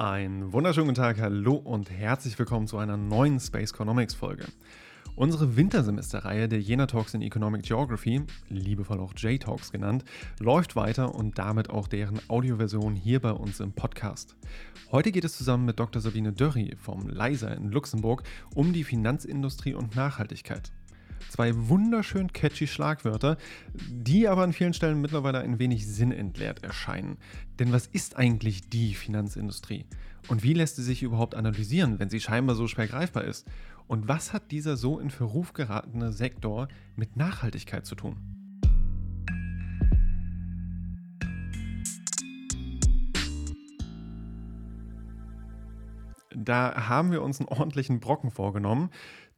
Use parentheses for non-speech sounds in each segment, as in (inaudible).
Einen wunderschönen guten Tag, hallo und herzlich willkommen zu einer neuen Space Economics Folge. Unsere Wintersemesterreihe der Jena Talks in Economic Geography, liebevoll auch J-Talks genannt, läuft weiter und damit auch deren Audioversion hier bei uns im Podcast. Heute geht es zusammen mit Dr. Sabine Dörri vom LISA in Luxemburg um die Finanzindustrie und Nachhaltigkeit. Zwei wunderschön catchy Schlagwörter, die aber an vielen Stellen mittlerweile ein wenig sinnentleert erscheinen. Denn was ist eigentlich die Finanzindustrie? Und wie lässt sie sich überhaupt analysieren, wenn sie scheinbar so schwer greifbar ist? Und was hat dieser so in Verruf geratene Sektor mit Nachhaltigkeit zu tun? Da haben wir uns einen ordentlichen Brocken vorgenommen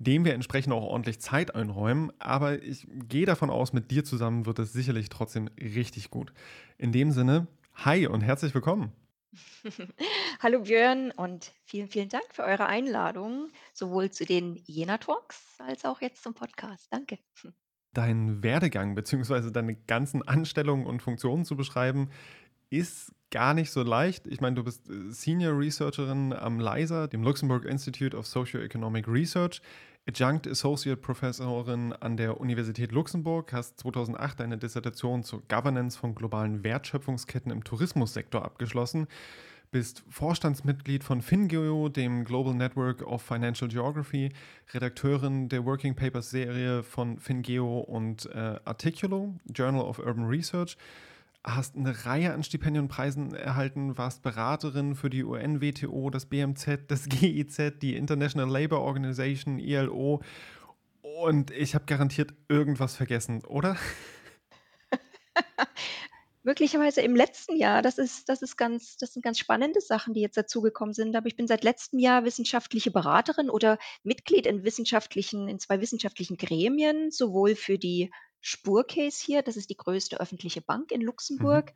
dem wir entsprechend auch ordentlich Zeit einräumen. Aber ich gehe davon aus, mit dir zusammen wird es sicherlich trotzdem richtig gut. In dem Sinne, hi und herzlich willkommen. (laughs) Hallo Björn und vielen, vielen Dank für eure Einladung, sowohl zu den Jena Talks als auch jetzt zum Podcast. Danke. Dein Werdegang bzw. deine ganzen Anstellungen und Funktionen zu beschreiben, ist gar nicht so leicht. Ich meine, du bist äh, Senior Researcherin am LISA, dem Luxembourg Institute of Socioeconomic Research. Adjunct Associate Professorin an der Universität Luxemburg, hast 2008 eine Dissertation zur Governance von globalen Wertschöpfungsketten im Tourismussektor abgeschlossen, bist Vorstandsmitglied von FinGeo, dem Global Network of Financial Geography, Redakteurin der Working Papers Serie von FinGeo und äh, Articulo, Journal of Urban Research hast eine Reihe an Stipendienpreisen erhalten, warst Beraterin für die UN-WTO, das BMZ, das GIZ, die International Labour Organization, ILO. Und ich habe garantiert irgendwas vergessen, oder? (laughs) Möglicherweise im letzten Jahr. Das ist, das ist ganz, das sind ganz spannende Sachen, die jetzt dazugekommen sind. Aber ich bin seit letztem Jahr wissenschaftliche Beraterin oder Mitglied in wissenschaftlichen, in zwei wissenschaftlichen Gremien, sowohl für die Spurcase hier, das ist die größte öffentliche Bank in Mhm. Luxemburg,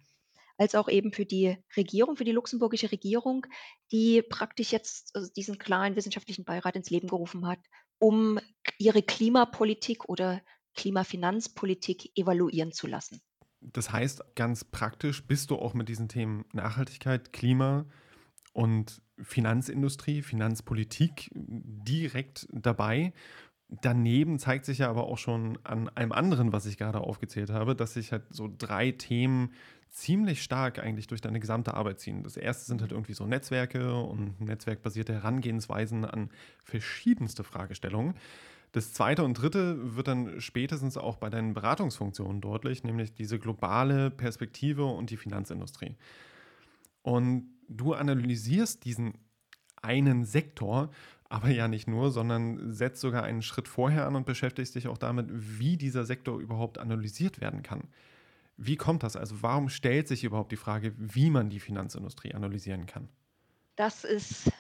als auch eben für die Regierung, für die luxemburgische Regierung, die praktisch jetzt, also diesen kleinen wissenschaftlichen Beirat ins Leben gerufen hat, um ihre Klimapolitik oder Klimafinanzpolitik evaluieren zu lassen. Das heißt, ganz praktisch bist du auch mit diesen Themen Nachhaltigkeit, Klima und Finanzindustrie, Finanzpolitik direkt dabei. Daneben zeigt sich ja aber auch schon an einem anderen, was ich gerade aufgezählt habe, dass sich halt so drei Themen ziemlich stark eigentlich durch deine gesamte Arbeit ziehen. Das erste sind halt irgendwie so Netzwerke und netzwerkbasierte Herangehensweisen an verschiedenste Fragestellungen. Das zweite und dritte wird dann spätestens auch bei deinen Beratungsfunktionen deutlich, nämlich diese globale Perspektive und die Finanzindustrie. Und du analysierst diesen einen Sektor aber ja nicht nur, sondern setzt sogar einen Schritt vorher an und beschäftigt sich auch damit, wie dieser Sektor überhaupt analysiert werden kann. Wie kommt das? Also warum stellt sich überhaupt die Frage, wie man die Finanzindustrie analysieren kann? Das ist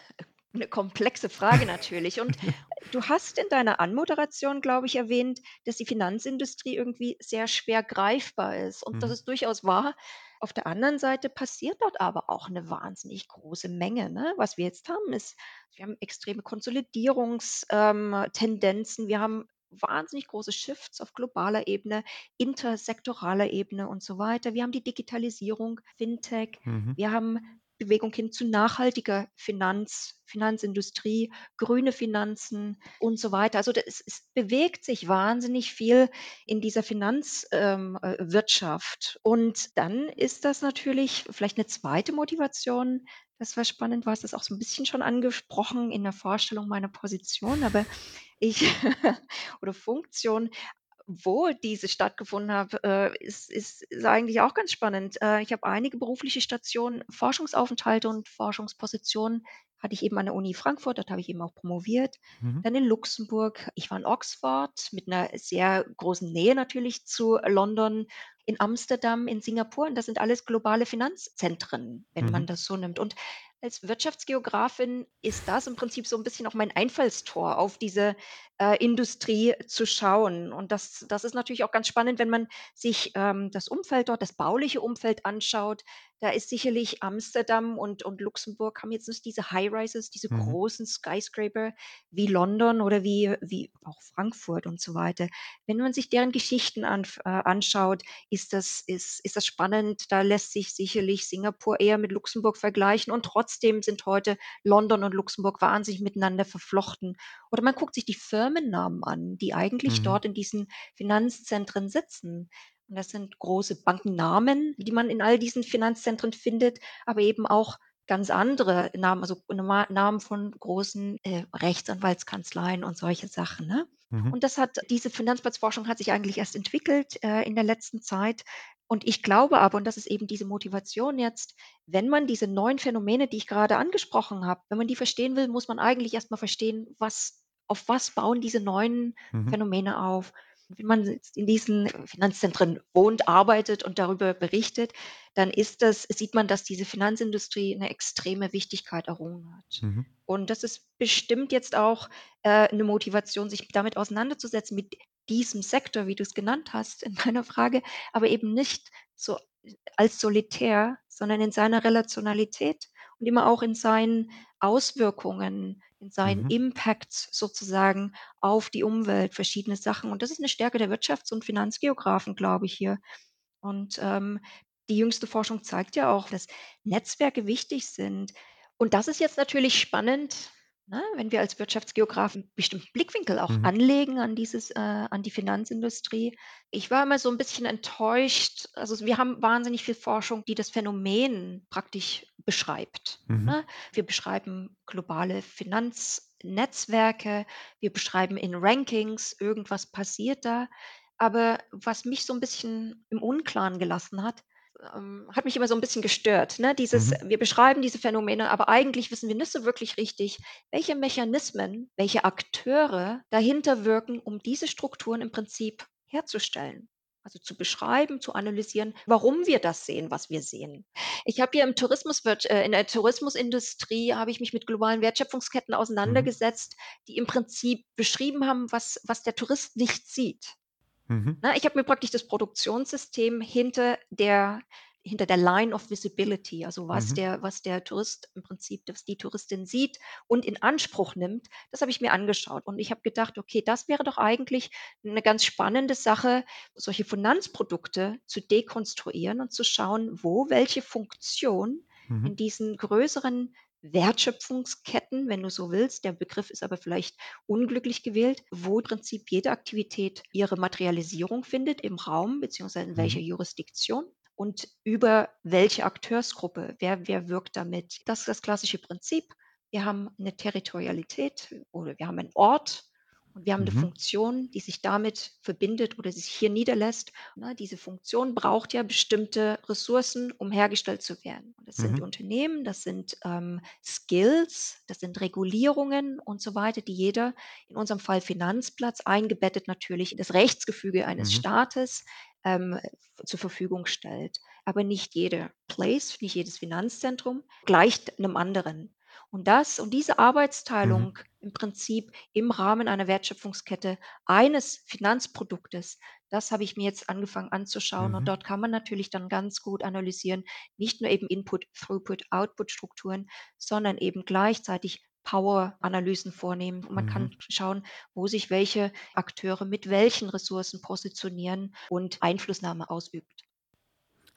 eine komplexe Frage natürlich. Und (laughs) du hast in deiner Anmoderation, glaube ich, erwähnt, dass die Finanzindustrie irgendwie sehr schwer greifbar ist. Und das Mhm. ist durchaus wahr. Auf der anderen Seite passiert dort aber auch eine wahnsinnig große Menge. Ne? Was wir jetzt haben, ist, wir haben extreme Konsolidierungstendenzen, ähm, wir haben wahnsinnig große Shifts auf globaler Ebene, intersektoraler Ebene und so weiter. Wir haben die Digitalisierung, Fintech, Mhm. wir haben Bewegung hin zu nachhaltiger Finanz, Finanzindustrie, grüne Finanzen und so weiter. Also das, es bewegt sich wahnsinnig viel in dieser Finanzwirtschaft. Ähm, äh, und dann ist das natürlich vielleicht eine zweite Motivation. Das war spannend, du hast das auch so ein bisschen schon angesprochen in der Vorstellung meiner Position, aber ich (laughs) oder Funktion wo diese stattgefunden habe, äh, ist ist ist eigentlich auch ganz spannend. Äh, ich habe einige berufliche Stationen, Forschungsaufenthalte und Forschungspositionen hatte ich eben an der Uni Frankfurt, dort habe ich eben auch promoviert. Mhm. Dann in Luxemburg, ich war in Oxford mit einer sehr großen Nähe natürlich zu London, in Amsterdam, in Singapur und das sind alles globale Finanzzentren, wenn man Mhm. das so nimmt. Und als Wirtschaftsgeografin ist das im Prinzip so ein bisschen auch mein Einfallstor auf diese äh, Industrie zu schauen. Und das das ist natürlich auch ganz spannend, wenn man sich, ähm, das Umfeld dort, das bauliche Umfeld anschaut. Da ist sicherlich Amsterdam und und Luxemburg haben jetzt nicht diese High-Rises, diese Mhm. großen Skyscraper wie London oder wie wie auch Frankfurt und so weiter. Wenn man sich deren Geschichten anf äh, anschaut, ist das ist ist das spannend. Da lässt sich sicherlich Singapur eher mit Luxemburg vergleichen und trotzdem sind heute London und Luxemburg wahnsinnig miteinander verflochten. Oder man guckt sich die Firmennamen an, die eigentlich Mhm. dort in diesen Finanzzentren sitzen. Und das sind große Bankennamen, die man in all diesen Finanzzentren findet, aber eben auch ganz andere Namen, also Namen von großen, äh, Rechtsanwaltskanzleien und solche Sachen, ne? Mhm. Und das hat diese Finanzplatzforschung hat sich eigentlich erst entwickelt, äh, in der letzten Zeit. Und ich glaube aber, und das ist eben diese Motivation jetzt, wenn man diese neuen Phänomene, die ich gerade angesprochen habe wenn man die verstehen will, muss man eigentlich erst mal verstehen, was auf was bauen diese neuen Mhm. Phänomene auf. Wenn man in diesen Finanzzentren wohnt, arbeitet und darüber berichtet, dann ist das sieht man, dass diese Finanzindustrie 'ne extreme Wichtigkeit errungen hat. Mhm. Und das ist bestimmt jetzt auch, äh, 'ne Motivation, sich damit auseinanderzusetzen mit diesem Sektor, wie du's genannt hast in deiner Frage, aber eben nicht so als solitär, sondern in seiner Relationalität und immer auch in seinen Auswirkungen, in seinen Mhm. Impacts sozusagen auf die Umwelt, verschiedene Sachen. Und das ist 'ne Stärke der Wirtschafts und Finanzgeographen, glaube ich hier. Und, ähm, die jüngste Forschung zeigt ja auch, dass Netzwerke wichtig sind. Und das ist jetzt natürlich spannend, ne, wenn wir als Wirtschaftsgeographen bestimmten Blickwinkel auch Mhm. anlegen an dieses äh, an die Finanzindustrie. Ich war immer so 'n bisschen enttäuscht. Also, wir haben wahnsinnig viel Forschung, die das Phänomen praktisch beschreibt, Mhm. ne? Wir beschreiben globale Finanznetzwerke, wir beschreiben in Rankings, irgendwas passiert da. Aber was mich so 'n bisschen im Unklaren gelassen hat ähm, hat mich immer so 'n bisschen gestört, ne? Dieses Mhm. wir beschreiben diese Phänomene, aber eigentlich wissen wir nicht so wirklich richtig, welche Mechanismen, welche Akteure dahinter wirken, um diese Strukturen im Prinzip herzustellen. Also, zu beschreiben, zu analysieren, warum wir das sehen, was wir sehen. Ich habe hier im Tourismuswirtsch äh, in der Tourismusindustrie habe ich mich mit globalen Wertschöpfungsketten Mhm. auseinandergesetzt, die im Prinzip beschrieben haben, was was der Tourist nicht sieht. Mhm. Ne, ich habe mir praktisch das Produktionssystem hinter der hinter der Line of Visibility, also was Mhm. der was der Tourist im Prinzip was die Touristin sieht und in Anspruch nimmt, das habe ich mir angeschaut. Und ich habe gedacht: „Okay, das wäre doch eigentlich 'ne ganz spannende Sache, solche Finanzprodukte zu dekonstruieren und zu schauen, wo welche Funktion Mhm. in diesen größeren Wertschöpfungsketten, wenn du so willst, der Begriff ist aber vielleicht unglücklich gewählt, wo im Prinzip jede Aktivität ihre Materialisierung findet im Raum beziehungsweise in welcher Mhm. Jurisdiktion und über welche Akteursgruppe, wer wer wirkt damit?“ Das ist das klassische Prinzip. Wir haben 'ne Territorialität oder wir haben einen Ort und wir haben Mhm. Funktion, die sich damit verbindet oder sich hier niederlässt, ne? Diese Funktion braucht ja bestimmte Ressourcen, um hergestellt zu werden. Und das sind Mhm. Unternehmen, das sind, ähm, Skills, das sind Regulierungen und so weiter, die jeder, in unserem Fall Finanzplatz, eingebettet natürlich in das Rechtsgefüge eines Mhm. Staates, ähm, zur Verfügung stellt. Aber nicht jeder Place, nicht jedes Finanzzentrum gleicht 'nem anderen. Und das und diese Mhm. Arbeitsteilung im Prinzip im Rahmen einer Wertschöpfungskette eines Finanzproduktes, das habe ich mir jetzt angefangen anzuschauen. Und Mhm. dort kann man natürlich dann ganz gut analysieren, nicht nur eben Input, Throughput, Output-Strukturen, sondern eben gleichzeitig Power-Analysen vornehmen. Und man Mhm. kann schauen, wo sich welche Akteure mit welchen Ressourcen positionieren und Einflussnahme ausübt.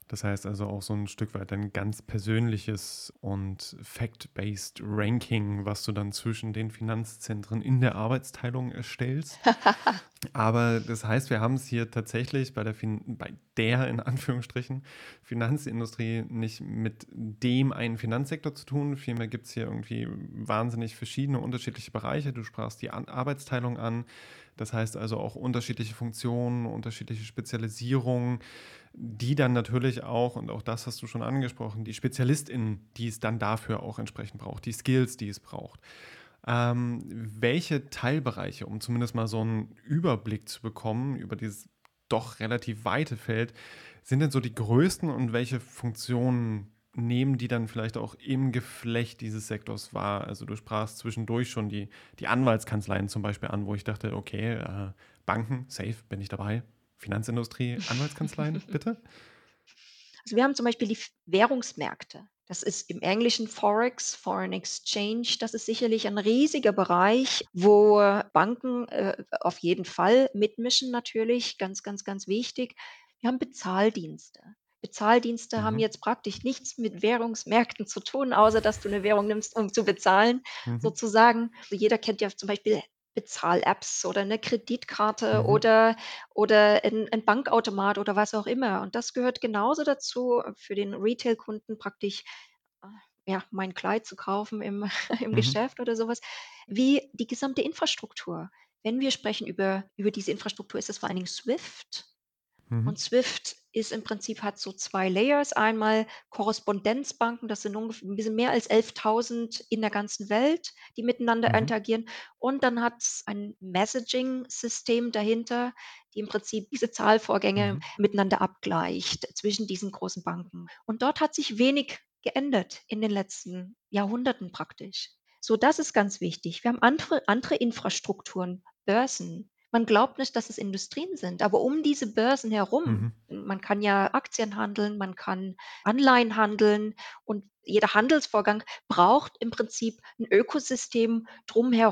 Das heißt also auch so 'n Stück weit dein ganz persönliches und fact-based Ranking, was du dann zwischen den Finanzzentren in der Arbeitsteilung erstellst. (laughs) Aber das heißt, wir haben's hier tatsächlich bei der Fin bei der in Anführungsstrichen Finanzindustrie nicht mit dem einen Finanzsektor zu tun. Vielmehr gibt's hier irgendwie wahnsinnig verschiedene unterschiedliche Bereiche. Du sprachst die An Arbeitsteilung an. Das heißt also auch unterschiedliche Funktionen, unterschiedliche Spezialisierungen, die dann natürlich auch und auch das hast du schon angesprochen, die SpezialistInnen, die es dann dafür auch entsprechend braucht, die Skills, die es braucht. Ähm, welche Teilbereiche, um zumindest mal so 'n Überblick zu bekommen über dieses doch relativ weite Feld, sind denn so die größten und welche Funktionen nehmen die dann vielleicht auch im Geflecht dieses Sektors wahr? Also, du sprachst zwischendurch schon die die Anwaltskanzleien zum Beispiel an, wo ich dachte: „Okay, äh, Banken, safe, bin ich dabei. Finanzindustrie, Anwaltskanzleien, (laughs) bitte?“ Also wir haben zum Beispiel die Währungsmärkte. Das ist im Englischen Forex, Foreign Exchange. Das ist sicherlich ein riesiger Bereich, wo Banken äh, auf jeden Fall mitmischen natürlich, ganz, ganz, ganz wichtig. Wir haben Bezahldienste. Bezahldienste haben Mhm. jetzt praktisch nichts mit Währungsmärkten zu tun, außer dass du eine Währung nimmst, um zu bezahlen, Mhm. sozusagen. Also jeder kennt ja zum Beispiel Bezahl-Apps oder eine Kreditkarte Mhm. oder oder ein 'n Bankautomat oder was auch immer. Und das gehört genauso dazu, für den Retail-Kunden praktisch, äh, ja, mein Kleid zu kaufen im (laughs) im Mhm. Geschäft oder sowas, wie die gesamte Infrastruktur. Wenn wir sprechen über über diese Infrastruktur, ist es vor allen Dingen SWIFT. Mhm. Und SWIFT ist im Prinzip hat so 2 Layers. Einmal Korrespondenzbanken, das sind ungef 'n bisschen mehr als 11.000 in der ganzen Welt, die miteinander Mhm. interagieren. Und dann hat's ein Messaging-System dahinter, die im Prinzip diese Zahlvorgänge Mhm. miteinander abgleicht zwischen diesen großen Banken. Und dort hat sich wenig geändert in den letzten Jahrhunderten praktisch. So, das ist ganz wichtig. Wir haben andere andere Infrastrukturen, Börsen. Man glaubt nicht, dass es Industrien sind, aber um diese Börsen herum Mhm. man kann ja Aktien handeln, man kann Anleihen handeln und jeder Handelsvorgang braucht im Prinzip 'n Ökosystem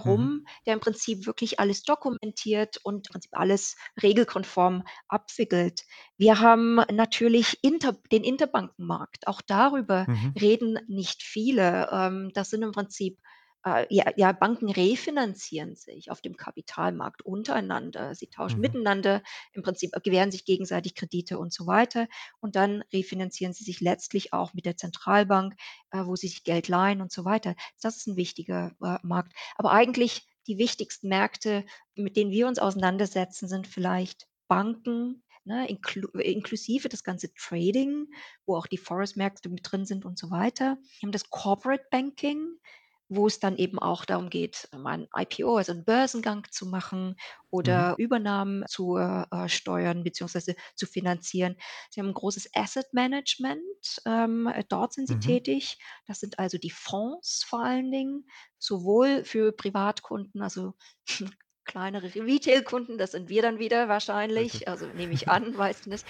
Mhm. drumherum, der im Prinzip wirklich alles dokumentiert und im Prinzip alles regelkonform abwickelt. Wir haben natürlich Inter den Interbankenmarkt. Auch darüber Mhm. reden nicht viele. Ähm, das sind im Prinzip, äh, ja ja, Banken refinanzieren sich auf dem Kapitalmarkt untereinander. Sie tauschen Mhm. miteinander im Prinzip gewähren sich gegenseitig Kredite und so weiter. Und dann refinanzieren sie sich letztlich auch mit der Zentralbank, äh, wo sie sich Geld leihen und so weiter. Das ist 'n wichtiger, äh, Markt. Aber eigentlich die wichtigsten Märkte, mit denen wir uns auseinandersetzen, sind vielleicht Banken, ne, inklu inklusive das ganze Trading, wo auch die Forex-Märkte mit drin sind und so weiter. Wir haben das Corporate Banking, wo es dann eben auch darum geht, mal 'n IPO, also 'n Börsengang zu machen Mhm. oder Übernahmen zu, äh, steuern beziehungsweise zu finanzieren. Sie haben 'n großes Asset Management, ähm, dort sind sie Mhm. tätig. Das sind also die Fonds vor allen Dingen, sowohl für Privatkunden, also (laughs) kleinere Retail-Kunden, das sind wir dann wieder wahrscheinlich, also nehme ich an, (laughs) weiß nicht,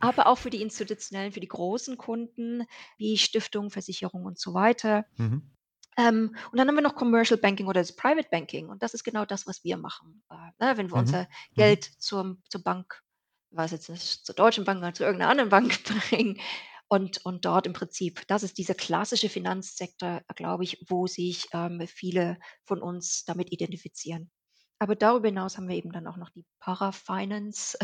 aber auch für die institutionellen, für die großen Kunden wie Stiftungen, Versicherungen und so weiter. Mhm. Ähm, und dann haben wir noch Commercial Banking oder das Private Banking und das ist genau das, was wir machen. Äh, ne, wenn wir Mhm. unser Mhm. Geld zum zur Bank weiß jetzt nicht, zur Deutschen Bank oder zu irgend 'ner anderen Bank (laughs) bringen und und dort im Prinzip das ist dieser klassische Finanzsektor, glaube ich, wo sich, ähm, viele von uns damit identifizieren. Aber darüber hinaus haben wir eben dann auch noch die Para-Finance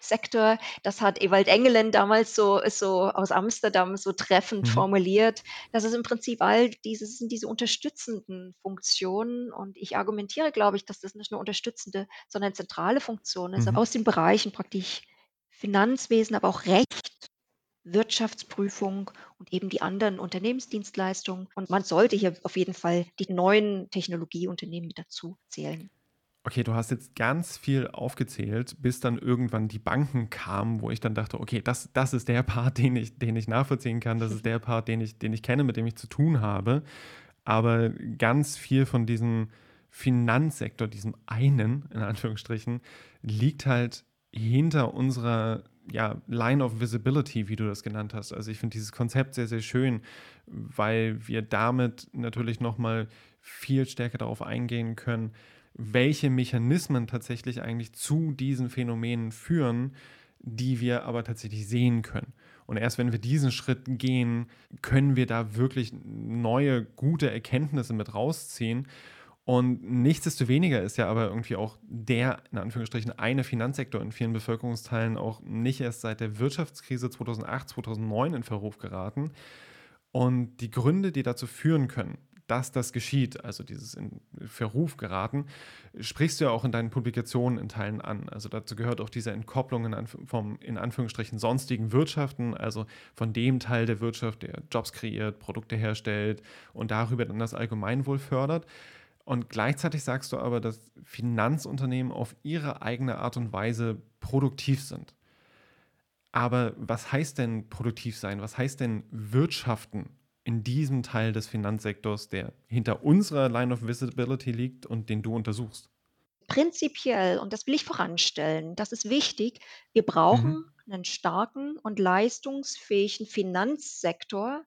Sektor. Das hat Ewald Engelen damals so so aus Amsterdam so treffend Mhm. formuliert. Das ist im Prinzip all diese sind diese unterstützenden Funktionen und ich argumentiere, glaube ich, dass das nicht nur unterstützende, sondern zentrale Funktion ist, Mhm. aus den Bereichen praktisch Finanzwesen, aber auch Recht, Wirtschaftsprüfung und eben die anderen Unternehmensdienstleistungen. Und man sollte hier auf jeden Fall die neuen Technologieunternehmen mit dazu zählen. Okay, du hast jetzt ganz viel aufgezählt, bis dann irgendwann die Banken kamen, wo ich dann dachte: „Okay, das das ist der Part, (laughs) den ich den ich nachvollziehen kann. Das ist der Part, den ich den ich kenne, mit dem ich zu tun habe.“ Aber ganz viel von diesem Finanzsektor, diesem einen, in Anführungsstrichen, liegt halt hinter unserer, ja, Line of Visibility, wie du das genannt hast. Also, ich finde dieses Konzept sehr, sehr schön, weil wir damit natürlich noch mal viel stärker darauf eingehen können, welche Mechanismen tatsächlich eigentlich zu diesen Phänomenen führen, die wir aber tatsächlich sehen können. Und erst wenn wir diesen Schritt gehen, können wir da wirklich neue, gute Erkenntnisse mit rausziehen. Und nichtsdestoweniger ist ja aber irgendwie auch der, in Anführungsstrichen, eine Finanzsektor in vielen Bevölkerungsteilen auch nicht erst seit der Wirtschaftskrise 2008, 2009 in Verruf geraten. Und die Gründe, die dazu führen können, dass das geschieht, also dieses in Verruf geraten, sprichst du ja auch in deinen Publikationen in Teilen an. Also dazu gehört auch diese Entkopplung in, Anf vom in Anführungsstrichen sonstigen Wirtschaften, also von dem Teil der Wirtschaft, der Jobs kreiert, Produkte herstellt und darüber dann das Allgemeinwohl fördert. Und gleichzeitig sagst du aber, dass Finanzunternehmen auf ihre eigene Art und Weise produktiv sind. Aber was heißt denn produktiv sein? Was heißt denn wirtschaften in diesem Teil des Finanzsektors, der hinter unserer Line of Visibility liegt und den du untersuchst? Prinzipiell, und das will ich voranstellen, das ist wichtig, wir Mhm. brauchen 'nen starken und leistungsfähigen Finanzsektor,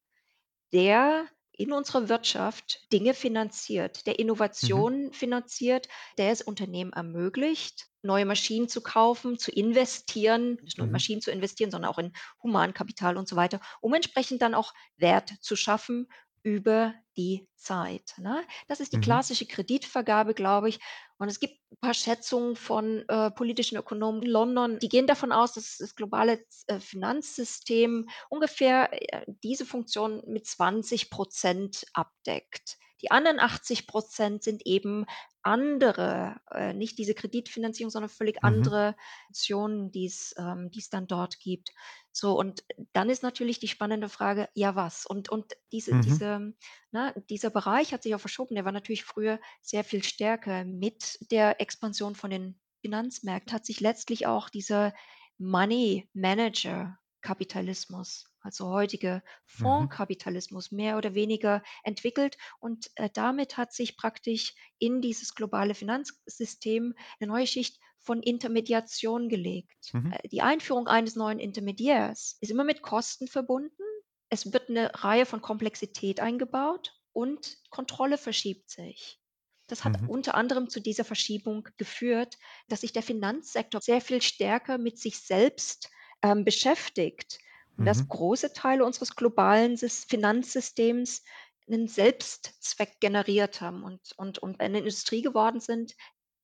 der in unserer Wirtschaft Dinge finanziert, der Mhm. Innovationen finanziert, der es Unternehmen ermöglicht, neue Maschinen zu kaufen, zu investieren, nicht nur in Mhm. Maschinen zu investieren, sondern auch in Humankapital und so weiter, um entsprechend dann auch Wert zu schaffen über die Zeit, ne? Das ist die Mhm. klassische Kreditvergabe, glaube ich. Und es gibt 'n paar Schätzungen von, äh, politischen Ökonomen in London, die gehen davon aus, dass das globale äh, Finanzsystem ungefähr, äh, diese Funktion mit 20% abdeckt. Die anderen 80% sind eben andere, äh, nicht diese Kreditfinanzierung, sondern völlig Mhm. andere Optionen, die's ähm, die's dann dort gibt. So, und dann ist natürlich die spannende Frage: „Ja, was?“ Und und diese Mhm. diese ne, dieser Bereich hat sich auch verschoben. Der war natürlich früher sehr viel stärker. Mit der Expansion von den Finanzmärkten hat sich letztlich auch dieser Money Manager Kapitalismus, also heutige Mhm. Fondskapitalismus mehr oder weniger entwickelt und, äh, damit hat sich praktisch in dieses globale Finanzsystem 'ne neue Schicht von Intermediation gelegt. Mhm. Äh, die Einführung eines neuen Intermediärs ist immer mit Kosten verbunden. Es wird 'ne Reihe von Komplexität eingebaut und Kontrolle verschiebt sich. Das hat Mhm. unter anderem zu dieser Verschiebung geführt, dass sich der Finanzsektor sehr viel stärker mit sich selbst, ähm, beschäftigt und dass Mhm. große Teile unseres globalen Sys Finanzsystems 'nen Selbstzweck generiert haben und und und eine Industrie geworden sind,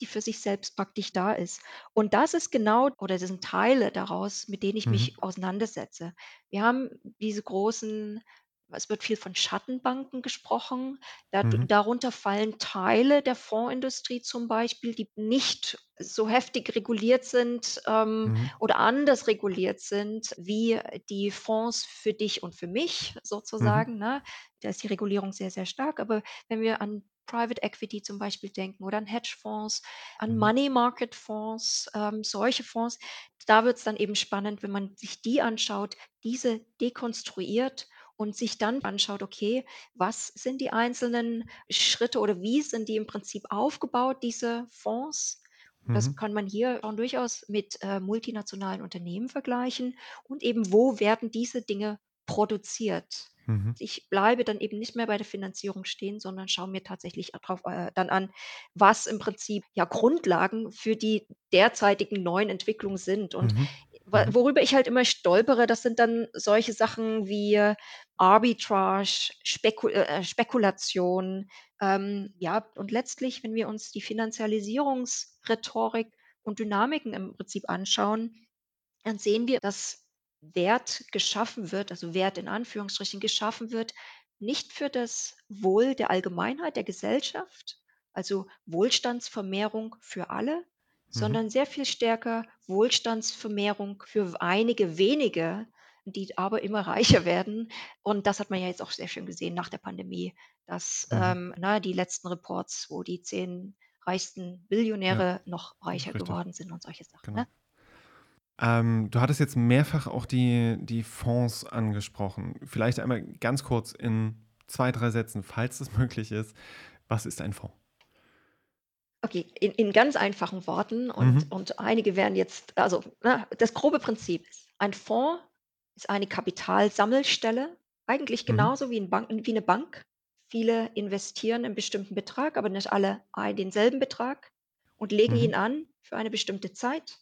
die für sich selbst praktisch da ist. Und das ist genau oder das sind Teile daraus, mit denen ich Mhm. mich auseinandersetze. Wir haben diese großen es wird viel von Schattenbanken gesprochen. Dadu Mhm. darunter fallen Teile der Fondsindustrie zum Beispiel, die nicht so heftig reguliert sind, ähm, Mhm. oder anders reguliert sind wie die Fonds für dich und für mich Mhm. sozusagen, ne? Da ist die Regulierung sehr, sehr stark. Aber wenn wir an Private Equity zum Beispiel denken oder an Hedgefonds, an Mhm. Money Market Fonds, ähm, solche Fonds, da wird's dann eben spannend, wenn man sich die anschaut, diese dekonstruiert und sich dann anschaut: „Okay, was sind die einzelnen Schritte oder wie sind die im Prinzip aufgebaut, diese Fonds?“ Und das Mhm. kann man hier schon durchaus mit, äh, multinationalen Unternehmen vergleichen und eben, wo werden diese Dinge produziert? Mhm. Ich bleibe dann eben nicht mehr bei der Finanzierung stehen, sondern schaue mir tatsächlich drauf äh, dann an, was im Prinzip, ja, Grundlagen für die derzeitigen neuen Entwicklungen sind. Und Mhm. Mhm. worüber ich halt immer stolpere, das sind dann solche Sachen wie Arbitrage, Speku äh, äh, Spekulation. Ähm, ja, und letztlich, wenn wir uns die Finanzialisierungsrhetorik und Dynamiken im Prinzip anschauen, dann sehen wir, dass Wert geschaffen wird, also Wert in Anführungsstrichen geschaffen wird, nicht für das Wohl der Allgemeinheit, der Gesellschaft, also Wohlstandsvermehrung für alle, Mhm. sondern sehr viel stärker Wohlstandsvermehrung für einige wenige, die aber immer reicher werden. Und das hat man ja jetzt auch sehr schön gesehen nach der Pandemie, dass, Mhm. ähm, ne, die letzten Reports, wo die 10 reichsten Ja, Billionäre noch reicher richtig, geworden sind und solche Sachen, genau. ne? Ähm, du hattest jetzt mehrfach auch die die Fonds angesprochen. Vielleicht einmal ganz kurz in 2, 3 Sätzen, falls das (laughs) möglich ist. Was ist ein Fonds? Okay, in in ganz einfachen Worten und Mhm. und einige werden jetzt also, ne, das grobe Prinzip ist, ein Fonds ist eine Kapitalsammelstelle, eigentlich Mhm. genauso wie 'n Bank wie 'ne Bank. Viele investieren 'n bestimmten Betrag, aber nicht alle ein denselben Betrag und legen Mhm. ihn an für eine bestimmte Zeit.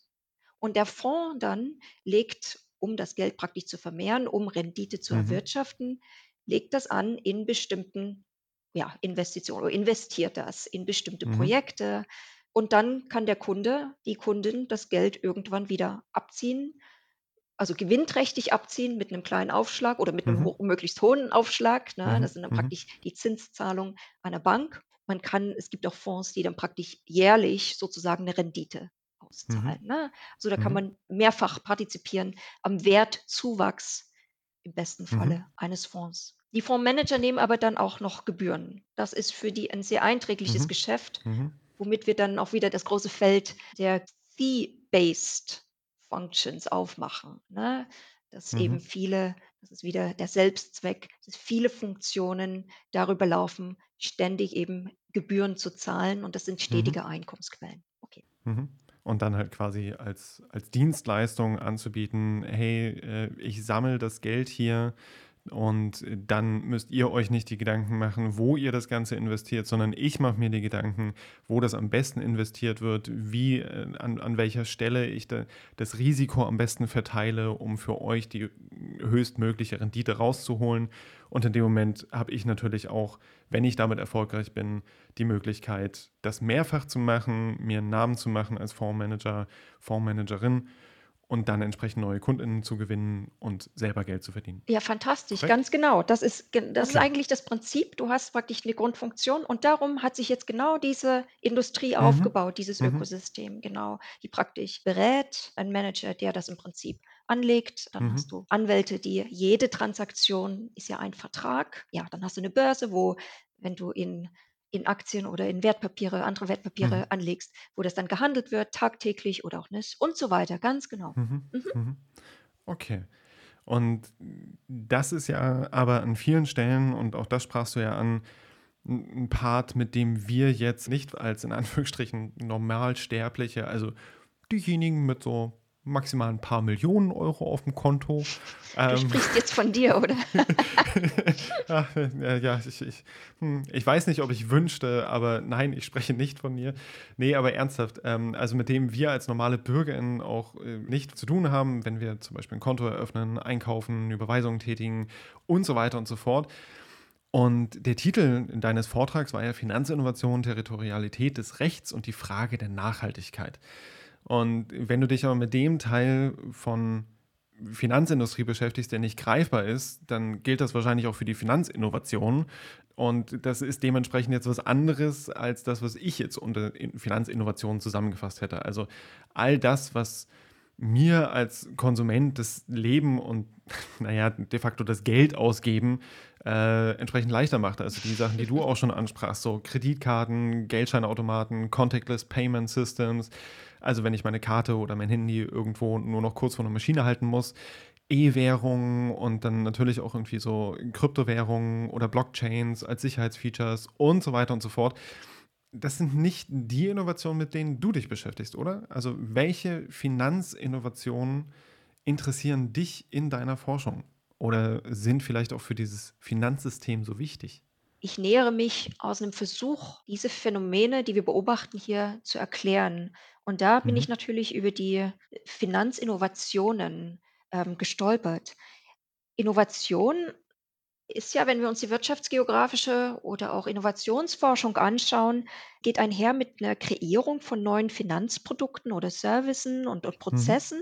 Und der Fonds dann legt, um das Geld praktisch zu vermehren, um Rendite zu Mhm. erwirtschaften legt das an in bestimmten, ja, Investitionen oder investiert das in bestimmte Mhm. Projekte. Und dann kann der Kunde, die Kundin das Geld irgendwann wieder abziehen, also gewinnträchtig abziehen mit 'nem kleinen Aufschlag oder mit 'nem Mhm. ho möglichst hohen Aufschlag, ne? Mhm. Das sind dann Mhm. praktisch die Zinszahlungen einer Bank. Man kann es gibt auch Fonds, die dann praktisch jährlich sozusagen 'ne Rendite Mhm. auszahlen, ne? So, da kann Mhm. man mehrfach partizipieren am Wertzuwachs im besten Mhm. Falle eines Fonds. Die Fondsmanager nehmen aber dann auch noch Gebühren. Das ist für die ein sehr einträgliches Mhm. Geschäft, Mhm. womit wir dann auch wieder das große Feld der Fee-based Functions aufmachen, ne? Dass eben Mhm. viele das ist wieder der Selbstzweck, dass viele Funktionen darüber laufen, ständig eben Gebühren zu zahlen und das sind Mhm. stetige Einkommensquellen. Okay. Mhm. und dann halt quasi als, als Dienstleistung anzubieten, hey, äh, ich sammle das Geld hier und dann müsst ihr euch nicht die Gedanken machen, wo ihr das Ganze investiert, sondern ich mache mir die Gedanken, wo das am besten investiert wird, wie, äh, an, an welcher Stelle ich da, das Risiko am besten verteile, um für euch die höchstmögliche Rendite rauszuholen. Und in dem Moment habe ich natürlich auch, wenn ich damit erfolgreich bin, die Möglichkeit, das mehrfach zu machen, mir einen Namen zu machen als Fondsmanager, Fondsmanagerin und dann entsprechend neue KundInnen zu gewinnen und selber Geld zu verdienen. Ja, fantastisch, Korrekt? ganz genau. Das ist, das ist eigentlich das Prinzip. Du hast praktisch eine Grundfunktion und darum hat sich jetzt genau diese Industrie Mhm. aufgebaut, dieses Mhm. Ökosystem, genau, die praktisch berät, ein Manager, der das im Prinzip anlegt. Dann hast mhm. du Anwälte, die jede Transaktion ist ja ein Vertrag. Ja, dann hast du eine Börse, wo, wenn du in in Aktien oder in Wertpapiere, andere Wertpapiere Mhm. anlegst, wo das dann gehandelt wird, tagtäglich oder auch nicht und so weiter, ganz genau. Mhm. Mhm. Mhm. Okay. Und das ist ja aber an vielen Stellen, und auch das sprachst du ja an, ein Part, mit dem wir jetzt nicht als in Anführungsstrichen Normalsterbliche, also diejenigen mit so maximal ein paar Millionen Euro auf dem Konto. Du ähm, sprichst jetzt von dir, oder? (laughs) ja, ja ich, ich, hm, ich, weiß nicht, ob ich wünschte, aber nein, ich spreche nicht von mir. Nee, aber ernsthaft, ähm, also mit dem wir als normale BürgerInnen auch äh, nicht zu tun haben, wenn wir zum Beispiel ein Konto eröffnen, einkaufen, Überweisungen tätigen und so weiter und so fort. Und der Titel deines Vortrags war ja Finanzinnovation, Territorialität des Rechts und die Frage der Nachhaltigkeit. Und wenn du dich aber mit dem Teil von Finanzindustrie beschäftigst, der nicht greifbar ist, dann gilt das wahrscheinlich auch für die Finanzinnovation. Und das ist dementsprechend jetzt was anderes als das, was ich jetzt unter Finanzinnovation zusammengefasst hätte. Also all das, was mir als Konsument das Leben und, (laughs) naja, de facto das Geld ausgeben äh, entsprechend leichter macht. Also die Sachen, die du auch schon ansprachst, so Kreditkarten, Geldscheinautomaten, Contactless Payment Systems, also wenn ich meine Karte oder mein Handy irgendwo nur noch kurz vor einer Maschine halten muss, E-Währungen und dann natürlich auch irgendwie so Kryptowährungen oder Blockchains als Sicherheitsfeatures und so weiter und so fort. Das sind nicht die Innovationen, mit denen du dich beschäftigst, oder? Also welche Finanzinnovationen interessieren dich in deiner Forschung oder sind vielleicht auch für dieses Finanzsystem so wichtig? Ich nähere mich aus einem Versuch, diese Phänomene, die wir beobachten, hier zu erklären. Und da bin ich mhm. natürlich über die Finanzinnovationen, ähm, gestolpert. Innovation ist ja, wenn wir uns die wirtschaftsgeografische oder auch Innovationsforschung anschauen, geht einher mit einer Kreierung von neuen Finanzprodukten oder Servicen und und Mhm. Prozessen,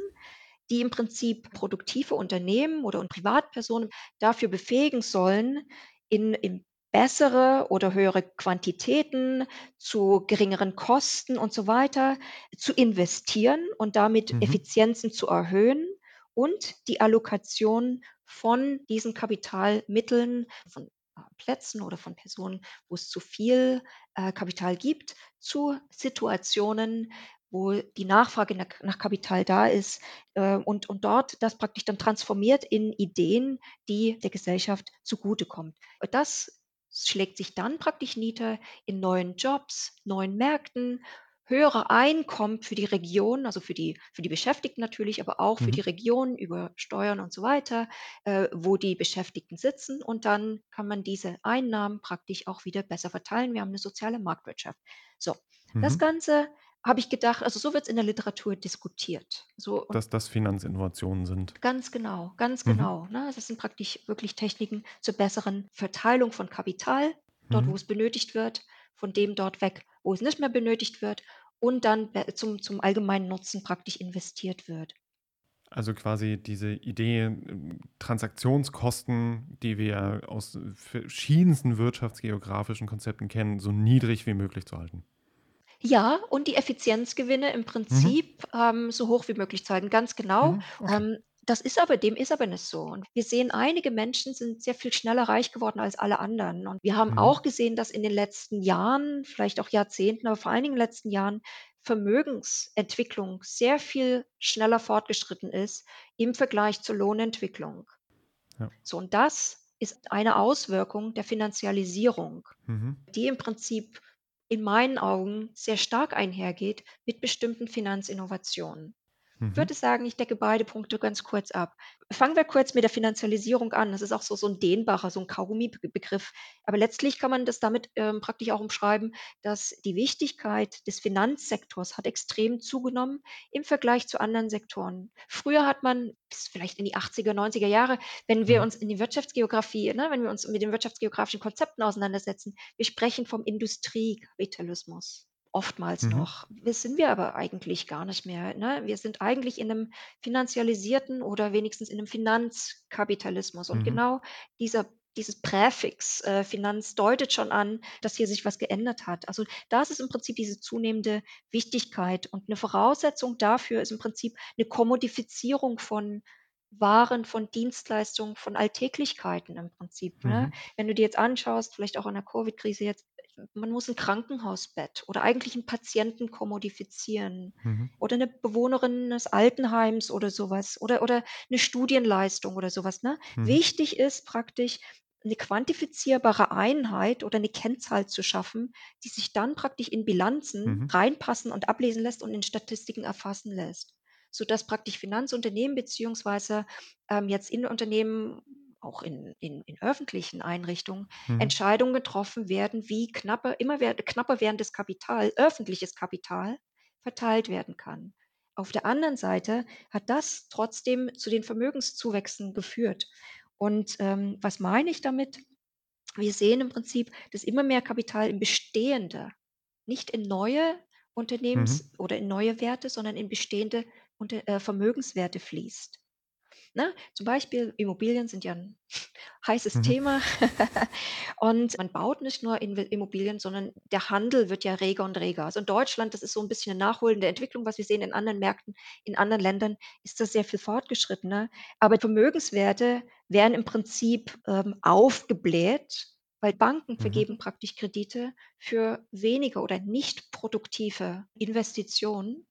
die im Prinzip produktive Unternehmen oder und Privatpersonen dafür befähigen sollen, in in bessere oder höhere Quantitäten zu geringeren Kosten und so weiter zu investieren und damit Mhm. Effizienzen zu erhöhen und die Allokation von diesen Kapitalmitteln, von äh, Plätzen oder von Personen, wo es zu viel äh, Kapital gibt, zu Situationen, wo die Nachfrage nach, nach Kapital da ist äh, und, und dort das praktisch dann transformiert in Ideen, die der Gesellschaft zugutekommen. Das schlägt sich dann praktisch nieder in neuen Jobs, neuen Märkten, höhere Einkommen für die Region, also für die für die Beschäftigten natürlich, aber auch für die mhm. Region über Steuern und so weiter, äh, wo die Beschäftigten sitzen und dann kann man diese Einnahmen praktisch auch wieder besser verteilen. Wir haben eine soziale Marktwirtschaft. So, das mhm. Ganze habe ich gedacht also so wird es in der Literatur diskutiert. So Dass das Finanzinnovationen sind. Ganz genau, ganz Mhm. genau, ne? Das sind praktisch wirklich Techniken zur besseren Verteilung von Kapital, dort, wo mhm. es benötigt wird, von dem dort weg, wo es nicht mehr benötigt wird und dann zum zum allgemeinen Nutzen praktisch investiert wird. Also quasi diese Idee, ähm, Transaktionskosten, die wir aus verschiedensten wirtschaftsgeografischen Konzepten kennen, so niedrig wie möglich zu halten. Ja, und die Effizienzgewinne im Mhm. Prinzip, ähm, so hoch wie möglich zu halten, ganz genau. Mhm, okay. Ähm, das ist aber dem ist aber nicht so. Und wir sehen, einige Menschen sind sehr viel schneller reich geworden als alle anderen. Und wir haben Mhm. auch gesehen, dass in den letzten Jahren, vielleicht auch Jahrzehnten, aber vor allen Dingen in den letzten Jahren Vermögensentwicklung sehr viel schneller fortgeschritten ist im Vergleich zur Lohnentwicklung. Ja. So, und das ist eine Auswirkung der Finanzialisierung, Mhm. die im Prinzip in meinen Augen sehr stark einhergeht mit bestimmten Finanzinnovationen. Ich Mhm. würde sagen, ich decke beide Punkte ganz kurz ab. Fangen wir kurz mit der Finanzialisierung an. Das ist auch so so 'n dehnbarer, so 'n Kaugummi-Begriff. Aber letztlich kann man das damit, ähm, praktisch auch umschreiben, dass die Wichtigkeit des Finanzsektors hat extrem zugenommen im Vergleich zu anderen Sektoren. Früher hat man bis vielleicht in die 80er, 90er Jahre, wenn wir Mhm. uns in die Wirtschaftsgeografie ne, wenn wir uns mit den wirtschaftsgeografischen Konzepten auseinandersetzen, wir sprechen vom Industriekapitalismus oftmals Mhm. noch. Das sind wir aber eigentlich gar nicht mehr, ne? Wir sind eigentlich in 'nem finanzialisierten oder wenigstens in 'nem Finanzkapitalismus. Und Mhm. genau dieser dieses Präfix, äh, Finanz deutet schon an, dass hier sich was geändert hat. Also, das ist im Prinzip diese zunehmende Wichtigkeit. Und 'ne Voraussetzung dafür ist im Prinzip 'ne Kommodifizierung von Waren, von Dienstleistungen, von Alltäglichkeiten im Prinzip, ne? Mhm. Wenn du dir jetzt anschaust, vielleicht auch in der Covid-Krise jetzt, man muss 'n Krankenhausbett oder eigentlich 'n Patienten kommodifizieren Mhm. oder 'ne Bewohnerin 'nes Altenheims oder so was oder oder 'ne Studienleistung oder so was, ne? Mhm. Wichtig ist praktisch, 'ne quantifizierbare Einheit oder 'ne Kennzahl zu schaffen, die sich dann praktisch in Bilanzen Mhm. reinpassen und ablesen lässt und in Statistiken erfassen lässt, sodass praktisch Finanzunternehmen beziehungsweise, ähm, jetzt in Unternehmen, auch in in in öffentlichen Einrichtungen, Mhm. Entscheidungen getroffen werden, wie knappe immer wer knapper werdendes Kapital, öffentliches Kapital verteilt werden kann. Auf der anderen Seite hat das trotzdem zu den Vermögenszuwächsen geführt. Und, ähm, was meine ich damit? Wir sehen im Prinzip, dass immer mehr Kapital in bestehende, nicht in neue Mhm. Unternehmens oder in neue Werte, sondern in bestehende Unter äh, Vermögenswerte fließt, ne? Zum Beispiel Immobilien sind ja 'n heißes Mhm. Thema. (laughs) Und man baut nicht nur Immobilien, sondern der Handel wird ja reger und reger. Also, in Deutschland, das ist so 'n bisschen 'ne nachholende Entwicklung, was wir sehen in anderen Märkten. In anderen Ländern ist das sehr viel fortgeschrittener. Aber Vermögenswerte werden im Prinzip, ähm, aufgebläht, weil Banken Mhm. vergeben praktisch Kredite für weniger oder nicht produktive Investitionen,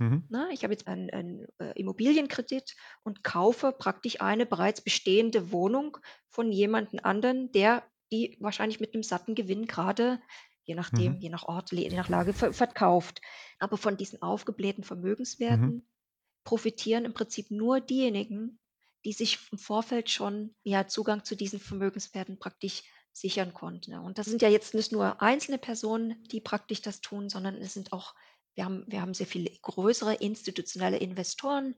Mhm. ne? Ich habe jetzt einen einen, äh, Immobilienkredit und kaufe praktisch eine bereits bestehende Wohnung von jemanden anderen, der die wahrscheinlich mit 'nem satten Gewinn grade, je nachdem, Mhm. je nach Ort, je nach Lage ver verkauft. Aber von diesen aufgeblähten Mhm. Vermögenswerten profitieren im Prinzip nur diejenigen, die sich im Vorfeld schon, ja, Zugang zu diesen Vermögenswerten praktisch sichern konnten? Und das sind ja jetzt nicht nur einzelne Personen, die praktisch das tun, sondern es sind auch wir haben wir haben sehr viele größere institutionelle Investoren.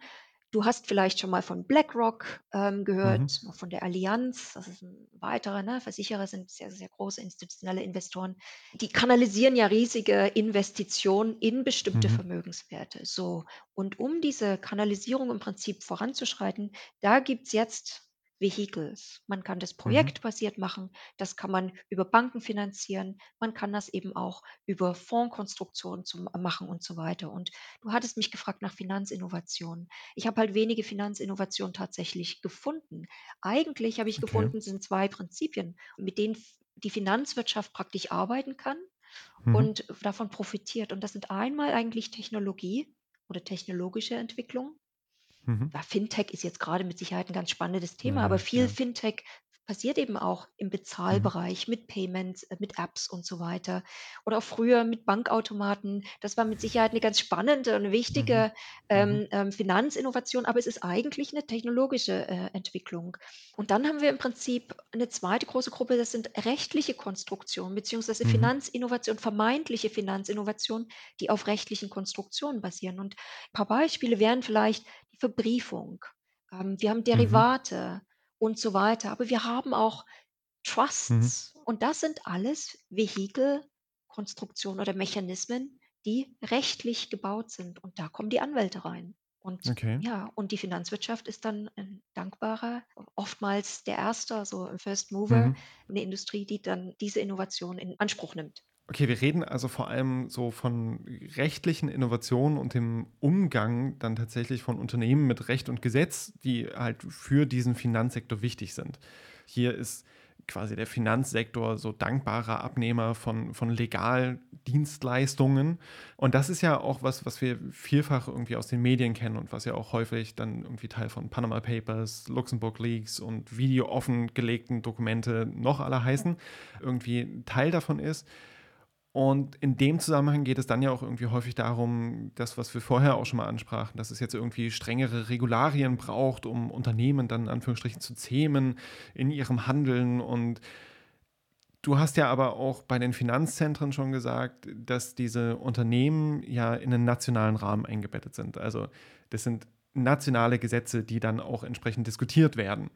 Du hast vielleicht schon mal von BlackRock, ähm, Mhm. gehört, von der Allianz. Das ist 'n weiterer, ne? Versicherer sind sehr, sehr große institutionelle Investoren. Die kanalisieren ja riesige Investitionen in bestimmte Mhm. Vermögenswerte. So, und um diese Kanalisierung im Prinzip voranzuschreiten, da gibt's jetzt Vehicles. Man kann das Mhm. projektbasiert machen, das kann man über Banken finanzieren, man kann das eben auch über Fondskonstruktionen zum machen und so weiter. Und du hattest mich gefragt nach Finanzinnovationen. Ich habe halt wenige Finanzinnovationen tatsächlich gefunden. Eigentlich habe ich Okay. gefunden, sind 2 Prinzipien, mit denen f die Finanzwirtschaft praktisch arbeiten kann Mhm. und davon profitiert. Und das sind einmal eigentlich Technologie oder technologische Entwicklung. Mhm. Ja, Fintech ist jetzt grade mit Sicherheit 'n ganz spannendes Thema, aber Ja, viel ja. Fintech passiert eben auch im Mhm. Bezahlbereich mit Payments, äh, mit Apps und so weiter oder auch früher mit Bankautomaten. Das war mit Sicherheit 'ne ganz spannende und Mhm. wichtige, Mhm. ähm, ähm, Finanzinnovation, aber es ist eigentlich 'ne technologische, äh, Entwicklung. Und dann haben wir im Prinzip 'ne 2. große Gruppe, das sind rechtliche Konstruktionen beziehungsweise Mhm. Finanzinnovation, vermeintliche Finanzinnovation, die auf rechtlichen Konstruktionen basieren. Und paar Beispiele wären vielleicht die Verbriefung. Ähm, wir haben Mhm. Und so weiter, aber wir haben auch Mhm. Trusts. Und das sind alles Vehikel, Konstruktionen oder Mechanismen, die rechtlich gebaut sind. Und da kommen die Anwälte rein. Und Okay. ja, und die Finanzwirtschaft ist dann 'n dankbarer oftmals der Erste, so 'n First Mover, Mhm. 'ne Industrie, die dann diese Innovation in Anspruch nimmt. Okay, wir reden also vor allem so von rechtlichen Innovationen und dem Umgang dann tatsächlich von Unternehmen mit Recht und Gesetz, die halt für diesen Finanzsektor wichtig sind. Hier ist quasi der Finanzsektor so dankbarer Abnehmer von von Legaldienstleistungen. Und das ist ja auch was, was wir vielfach irgendwie aus den Medien kennen und was ja auch häufig dann irgendwie Teil von Panama Papers, Luxemburg Leaks und wie die offengelegten Dokumente noch alle heißen, irgendwie Teil davon ist. Und in dem Zusammenhang geht es dann ja auch irgendwie häufig darum, das, was wir vorher auch schon mal ansprachen, dass es jetzt irgendwie strengere Regularien braucht, um Unternehmen dann in Anführungsstrichen zu zähmen in ihrem Handeln. Und du hast ja aber auch bei den Finanzzentren schon gesagt, dass diese Unternehmen ja in einen nationalen Rahmen eingebettet sind. Also das sind nationale Gesetze, die dann auch entsprechend diskutiert werden.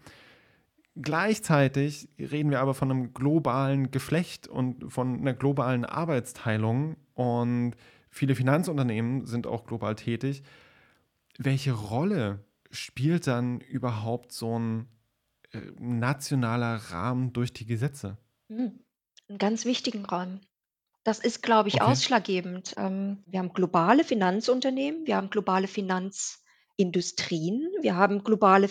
Gleichzeitig reden wir aber von einem globalen Geflecht und von einer globalen Arbeitsteilung und viele Finanzunternehmen sind auch global tätig. Welche Rolle spielt dann überhaupt so ein äh, nationaler Rahmen durch die Gesetze? Mhm. 'N ganz wichtigen Rahmen. Das ist, glaube ich, Okay. ausschlaggebend. Ähm, wir haben globale Finanzunternehmen, wir haben globale Finanzindustrien, wir haben globale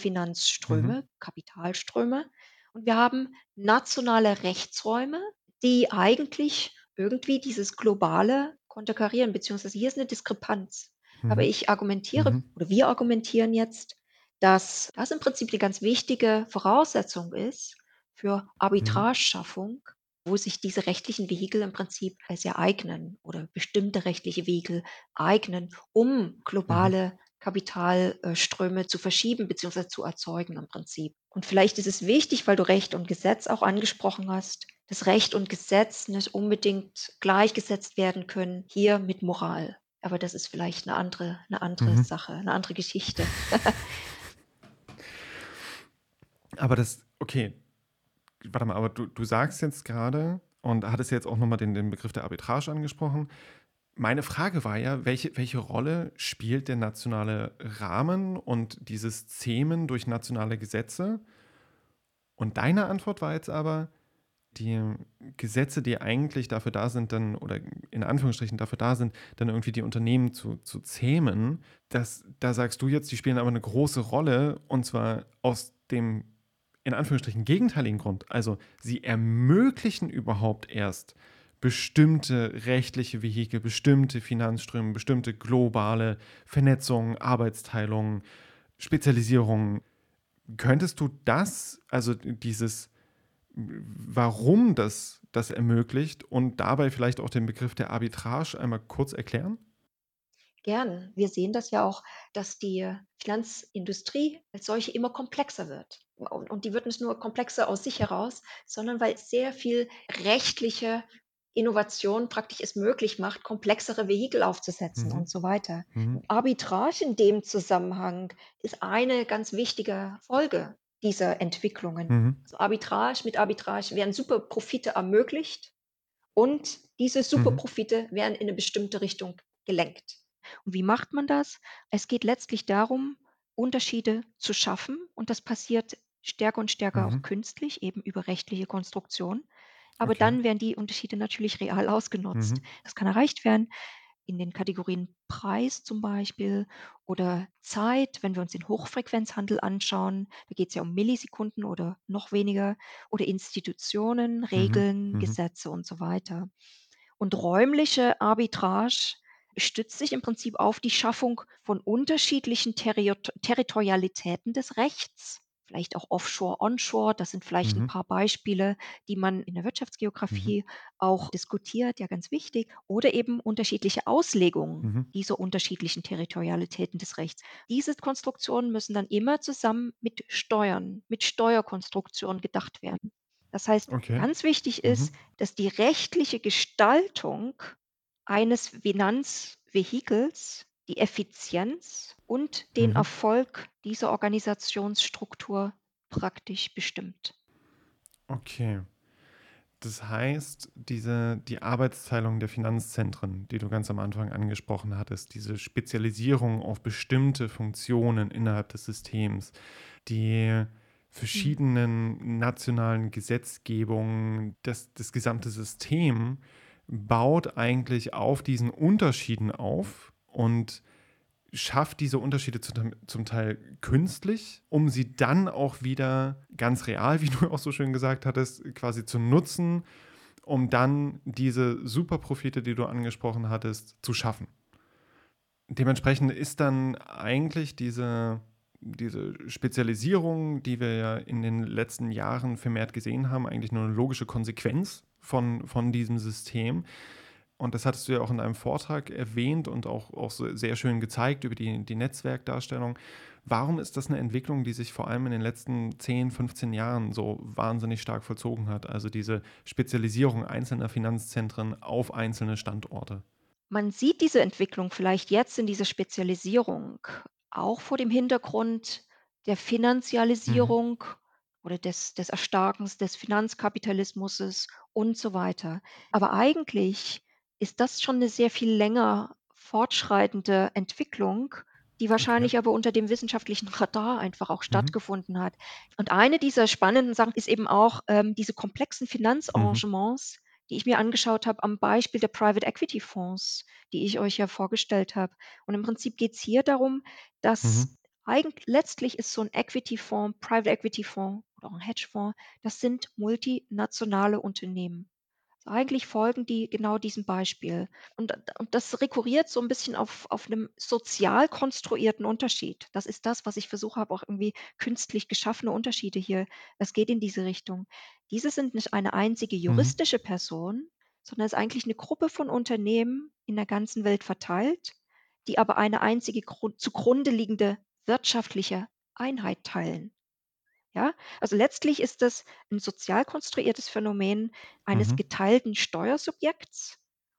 Mhm. Finanzströme, Kapitalströme und wir haben nationale Rechtsräume, die eigentlich irgendwie dieses Globale konterkarieren, beziehungsweise hier ist eine Diskrepanz. Aber Mhm. ich argumentiere Mhm. oder wir argumentieren jetzt, dass das im Prinzip die ganz wichtige Voraussetzung ist für Mhm. Arbitrageschaffung wo sich diese rechtlichen Vehikel im Prinzip sehr eignen oder bestimmte rechtliche Vehikel eignen, um Mhm. globale Kapitalströme zu verschieben beziehungsweise zu erzeugen im Prinzip. Und vielleicht ist es wichtig, weil du Recht und Gesetz auch angesprochen hast, dass Recht und Gesetz nicht unbedingt gleichgesetzt werden können hier mit Moral. Aber das ist vielleicht eine andere, eine andere Mhm. Sache, eine andere Geschichte. (laughs) Aber das, okay, warte mal, aber du, du sagst jetzt gerade und hattest jetzt auch nochmal den, den Begriff der Arbitrage angesprochen. Meine Frage war ja, welche, welche Rolle spielt der nationale Rahmen und dieses Zähmen durch nationale Gesetze? Und deine Antwort war jetzt aber, die Gesetze, die eigentlich dafür da sind, dann, oder in Anführungsstrichen dafür da sind, dann irgendwie die Unternehmen zu, zu zähmen, das, da sagst du jetzt, die spielen aber eine große Rolle und zwar aus dem in Anführungsstrichen gegenteiligen Grund. Also sie ermöglichen überhaupt erst bestimmte rechtliche Vehikel, bestimmte Finanzströme, bestimmte globale Vernetzungen, Arbeitsteilungen, Spezialisierungen. Könntest du das, also dieses, warum das das ermöglicht und dabei vielleicht auch den Begriff der Arbitrage einmal kurz erklären? Gern. Wir sehen das ja auch, dass die Finanzindustrie als solche immer komplexer wird. Und und die wird nicht nur komplexer aus sich heraus, sondern weil sehr viel rechtliche Innovation praktisch es möglich macht, komplexere Vehikel aufzusetzen Mhm. und so weiter. Mhm. Arbitrage in dem Zusammenhang ist eine ganz wichtige Folge dieser Entwicklungen. Mhm. Also Arbitrage mit Arbitrage werden Superprofite ermöglicht und diese Mhm. Superprofite werden in eine bestimmte Richtung gelenkt. Und wie macht man das? Es geht letztlich darum, Unterschiede zu schaffen und das passiert stärker und stärker auch Mhm. künstlich, eben über rechtliche Konstruktion. Aber Okay. dann werden die Unterschiede natürlich real ausgenutzt. Mhm. Das kann erreicht werden in den Kategorien Preis zum Beispiel oder Zeit, wenn wir uns den Hochfrequenzhandel anschauen, da geht es ja um Millisekunden oder noch weniger, oder Institutionen, Mhm. Regeln, Mhm. Gesetze und so weiter. Und räumliche Arbitrage stützt sich im Prinzip auf die Schaffung von unterschiedlichen Territorialitäten des Rechts, vielleicht auch Offshore, Onshore. Das sind vielleicht ein Mhm. paar Beispiele, die man in der Mhm. Wirtschaftsgeografie auch diskutiert, ja ganz wichtig. Oder eben unterschiedliche Auslegungen Mhm. dieser unterschiedlichen Territorialitäten des Rechts. Diese Konstruktionen müssen dann immer zusammen mit Steuern, mit Steuerkonstruktionen gedacht werden. Das heißt, Okay. ganz wichtig Mhm. ist, dass die rechtliche Gestaltung eines Finanzvehikels die Effizienz und den Mhm. Erfolg dieser Organisationsstruktur praktisch bestimmt. Okay. Das heißt, diese, die Arbeitsteilung der Finanzzentren, die du ganz am Anfang angesprochen hattest, diese Spezialisierung auf bestimmte Funktionen innerhalb des Systems, die Mhm. verschiedenen nationalen Gesetzgebungen, das, das gesamte System baut eigentlich auf diesen Unterschieden auf und schafft diese Unterschiede zum, Teil künstlich, um sie dann auch wieder ganz real, (laughs) wie du auch so schön gesagt hattest, quasi zu nutzen, um dann diese Superprofite, die du angesprochen hattest, zu schaffen. Dementsprechend ist dann eigentlich diese, diese Spezialisierung, die wir ja in den letzten Jahren vermehrt gesehen haben, eigentlich nur eine logische Konsequenz von, von diesem System. Und das hattest du ja auch in einem Vortrag erwähnt und auch, auch so sehr schön gezeigt über die, die Netzwerkdarstellung. Warum ist das eine Entwicklung, die sich vor allem in den letzten 10, 15 Jahren so wahnsinnig stark vollzogen hat? Also diese Spezialisierung einzelner Finanzzentren auf einzelne Standorte. Man sieht diese Entwicklung vielleicht jetzt in dieser Spezialisierung auch vor dem Hintergrund der Mhm. Finanzialisierung oder des des Erstarkens des Finanzkapitalismus und so weiter. Aber eigentlich ist das schon eine sehr viel länger fortschreitende Entwicklung, die Okay. wahrscheinlich aber unter dem wissenschaftlichen Radar einfach auch Mhm. stattgefunden hat. Und eine dieser spannenden Sachen ist eben auch, ähm, diese komplexen Mhm. Finanzarrangements, die ich mir angeschaut habe am Beispiel der Private Equity Fonds, die ich euch ja vorgestellt habe. Und im Prinzip geht es hier darum, Mhm. dass Eigent letztlich ist so 'n Equity-Fonds, Private Equity-Fonds oder auch 'n Hedgefonds, das sind multinationale Unternehmen. Eigentlich folgen die genau diesem Beispiel. Und d und das rekurriert so 'n bisschen auf auf 'nem sozial konstruierten Unterschied. Das ist das, was ich versuche habe, auch irgendwie künstlich geschaffene Unterschiede hier es geht in diese Richtung. Diese sind nicht eine einzige Mhm. juristische Person, sondern ist eigentlich 'ne Gruppe von Unternehmen in der ganzen Welt verteilt, die aber eine einzige Grund zugrunde liegende wirtschaftliche Einheit teilen. Ja? Also, letztlich ist das 'n sozial konstruiertes Phänomen eines Mhm. geteilten Steuersubjekts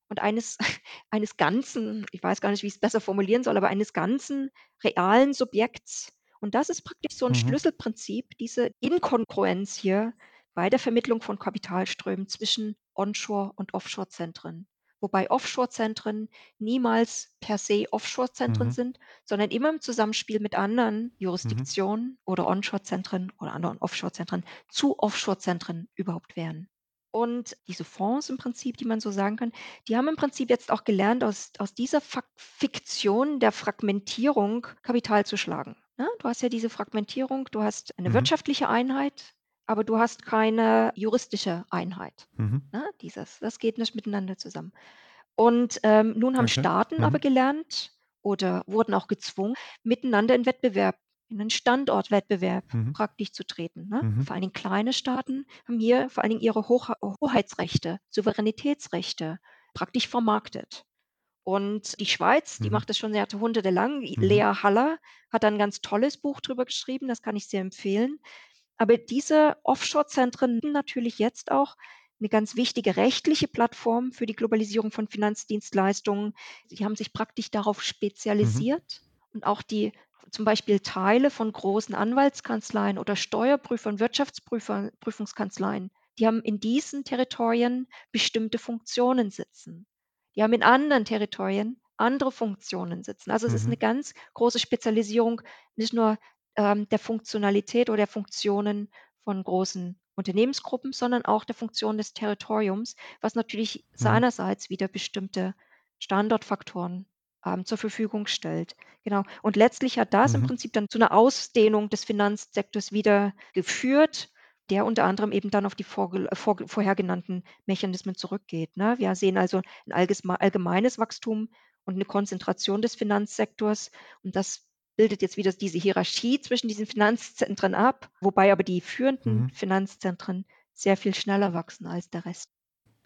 und eines (laughs) eines ganzen ich weiß gar nicht, wie ich's besser formulieren soll, aber eines ganzen realen Subjekts. Und das ist praktisch so 'n Mhm. Schlüsselprinzip, diese Inkongruenz hier bei der Vermittlung von Kapitalströmen zwischen Onshore und Offshore-Zentren. Wobei Offshore-Zentren niemals per se Offshore-Zentren Mhm. sind, sondern immer im Zusammenspiel mit anderen Mhm. Jurisdiktionen oder Onshore-Zentren oder anderen Offshore-Zentren zu Offshore-Zentren überhaupt werden. Und diese Fonds im Prinzip, die man so sagen kann, die haben im Prinzip jetzt auch gelernt, aus aus dieser Fiktion der Fragmentierung Kapital zu schlagen, ne? Du hast ja diese Fragmentierung, du hast eine Mhm. wirtschaftliche Einheit, aber du hast keine juristische Einheit, Mhm. ne? Dieses das geht nicht miteinander zusammen. Und, ähm, nun haben Okay. Staaten aber Mhm. gelernt oder wurden auch gezwungen, miteinander in Wettbewerb in 'nen Standortwettbewerb Mhm. praktisch zu treten, ne? Mhm. Vor allen Dingen kleine Staaten haben hier vor allen Dingen ihre Hocha Hoheitsrechte, Souveränitätsrechte praktisch vermarktet. Und die Schweiz, die Mhm. macht das schon jahrhundertelang. Mhm. Lea Haller hat da 'n ganz tolles Buch drüber geschrieben, das kann ich sehr empfehlen. Aber diese Offshore-Zentren natürlich jetzt auch 'ne ganz wichtige rechtliche Plattform für die Globalisierung von Finanzdienstleistungen. Sie haben sich praktisch darauf Mhm. spezialisiert und auch die zum Beispiel Teile von großen Anwaltskanzleien oder Steuerprüfern, Wirtschaftsprüfern Prüfungskanzleien, die haben in diesen Territorien bestimmte Funktionen sitzen. Die haben in anderen Territorien andere Funktionen sitzen. Also, es ist Mhm. 'ne ganz große Spezialisierung, nicht nur, ähm, der Funktionalität oder der Funktionen von großen Unternehmensgruppen, sondern auch der Funktion des Territoriums, was natürlich Mhm. seinerseits wieder bestimmte Standortfaktoren, ähm, zur Verfügung stellt. Genau. Und letztlich hat das im Mhm. Prinzip dann zu 'ner Ausdehnung des Finanzsektors wieder geführt, der unter anderem eben dann auf die vorgel vorge vorher genannten Mechanismen zurückgeht, ne? Wir sehen also 'n allgesmei allgemeines Wachstum und 'ne Konzentration des Finanzsektors und das bildet jetzt wieder diese Hierarchie zwischen diesen Finanzzentren ab, wobei aber die führenden Mhm. Finanzzentren sehr viel schneller wachsen als der Rest.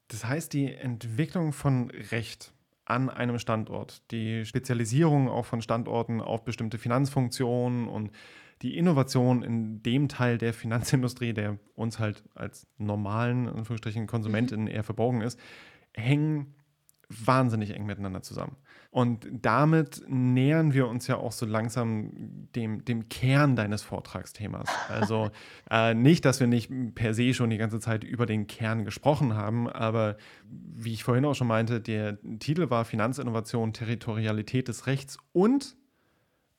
Das heißt, die Entwicklung von Recht an einem Standort, die Spezialisierung auch von Standorten auf bestimmte Finanzfunktionen und die Innovation in dem Teil der Finanzindustrie, der uns halt als normalen, in Anführungsstrichen, Mhm. KonsumentInnen eher verborgen ist, hängen wahnsinnig eng miteinander zusammen. Und damit nähern wir uns ja auch so langsam dem, dem Kern deines Vortragsthemas. Also (laughs) äh, nicht, dass wir nicht per se schon die ganze Zeit über den Kern gesprochen haben, aber wie ich vorhin auch schon meinte, der Titel war Finanzinnovation, Territorialität des Rechts und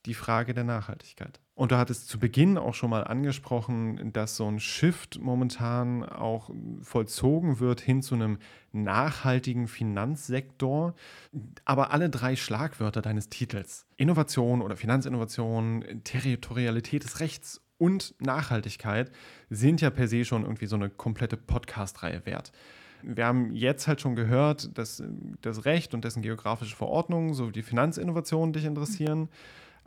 die Frage der Nachhaltigkeit. Und du hattest zu Beginn auch schon mal angesprochen, dass so ein Shift momentan auch vollzogen wird hin zu einem nachhaltigen Finanzsektor. Aber alle drei Schlagwörter deines Titels, Innovation oder Finanzinnovation, Territorialität des Rechts und Nachhaltigkeit, sind ja per se schon irgendwie so eine komplette Podcast-Reihe wert. Wir haben jetzt halt schon gehört, dass das Recht und dessen geografische Verordnung sowie die Finanzinnovation dich interessieren.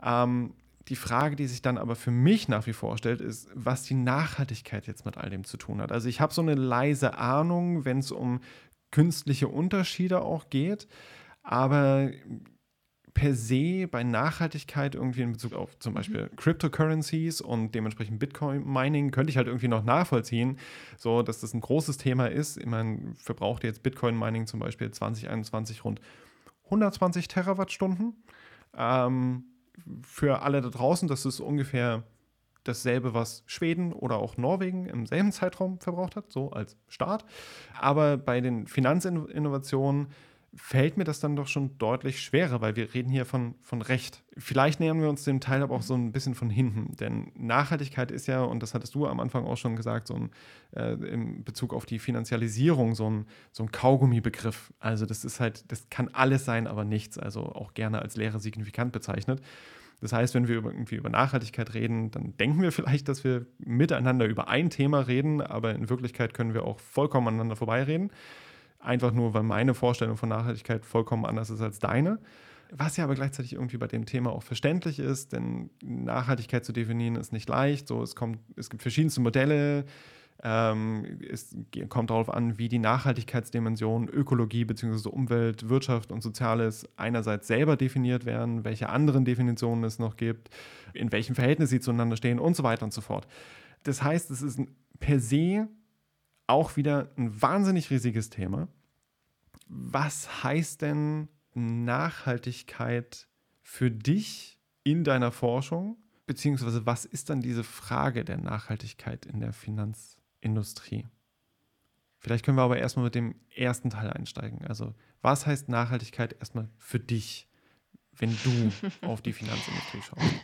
Ähm, die Frage, die sich dann aber für mich nach wie vor stellt, ist, was die Nachhaltigkeit jetzt mit all dem zu tun hat. Also ich habe so eine leise Ahnung, wenn es um künstliche Unterschiede auch geht. Aber per se bei Nachhaltigkeit irgendwie in Bezug auf zum. Beispiel mhm. Cryptocurrencies und dementsprechend Bitcoin-Mining könnte ich halt irgendwie noch nachvollziehen, so dass das ein großes Thema ist. Ich meine, verbraucht jetzt Bitcoin-Mining zum Beispiel 2021 rund 120 Terawattstunden. Ähm, für alle da draußen, das ist ungefähr dasselbe, was Schweden oder auch Norwegen im selben Zeitraum verbraucht hat, so als Start. Aber bei den Finanzinnovationen fällt mir das dann doch schon deutlich schwerer, weil wir reden hier von, von Recht. Vielleicht nähern wir uns dem Teil aber auch so ein bisschen von hinten, denn Nachhaltigkeit ist ja, und das hattest du am Anfang auch schon gesagt, so ein, äh, in Bezug auf die Finanzialisierung, so ein, so ein Kaugummi-Begriff. Also das ist halt, das kann alles sein, aber nichts, also auch gerne als Lehre signifikant bezeichnet. Das heißt, wenn wir irgendwie über Nachhaltigkeit reden, dann denken wir vielleicht, dass wir miteinander über ein Thema reden, aber in Wirklichkeit können wir auch vollkommen aneinander vorbeireden einfach nur, weil meine Vorstellung von Nachhaltigkeit vollkommen anders ist als deine. Was ja aber gleichzeitig irgendwie bei dem Thema auch verständlich ist, denn Nachhaltigkeit zu definieren ist nicht leicht. So, es, kommt, es gibt verschiedenste Modelle. Ähm, es kommt darauf an, wie die Nachhaltigkeitsdimensionen Ökologie bzw. Umwelt, Wirtschaft und Soziales einerseits selber definiert werden, welche anderen Definitionen es noch gibt, in welchem Verhältnis sie zueinander stehen und so weiter und so fort. Das heißt, es ist per se auch wieder ein wahnsinnig riesiges Thema. Was heißt denn Nachhaltigkeit für dich in deiner Forschung? Beziehungsweise was ist dann diese Frage der Nachhaltigkeit in der Finanzindustrie? Vielleicht können wir aber erstmal mit dem ersten Teil einsteigen. Also, was heißt Nachhaltigkeit erstmal für dich, wenn du (laughs) auf die Finanzindustrie schaust?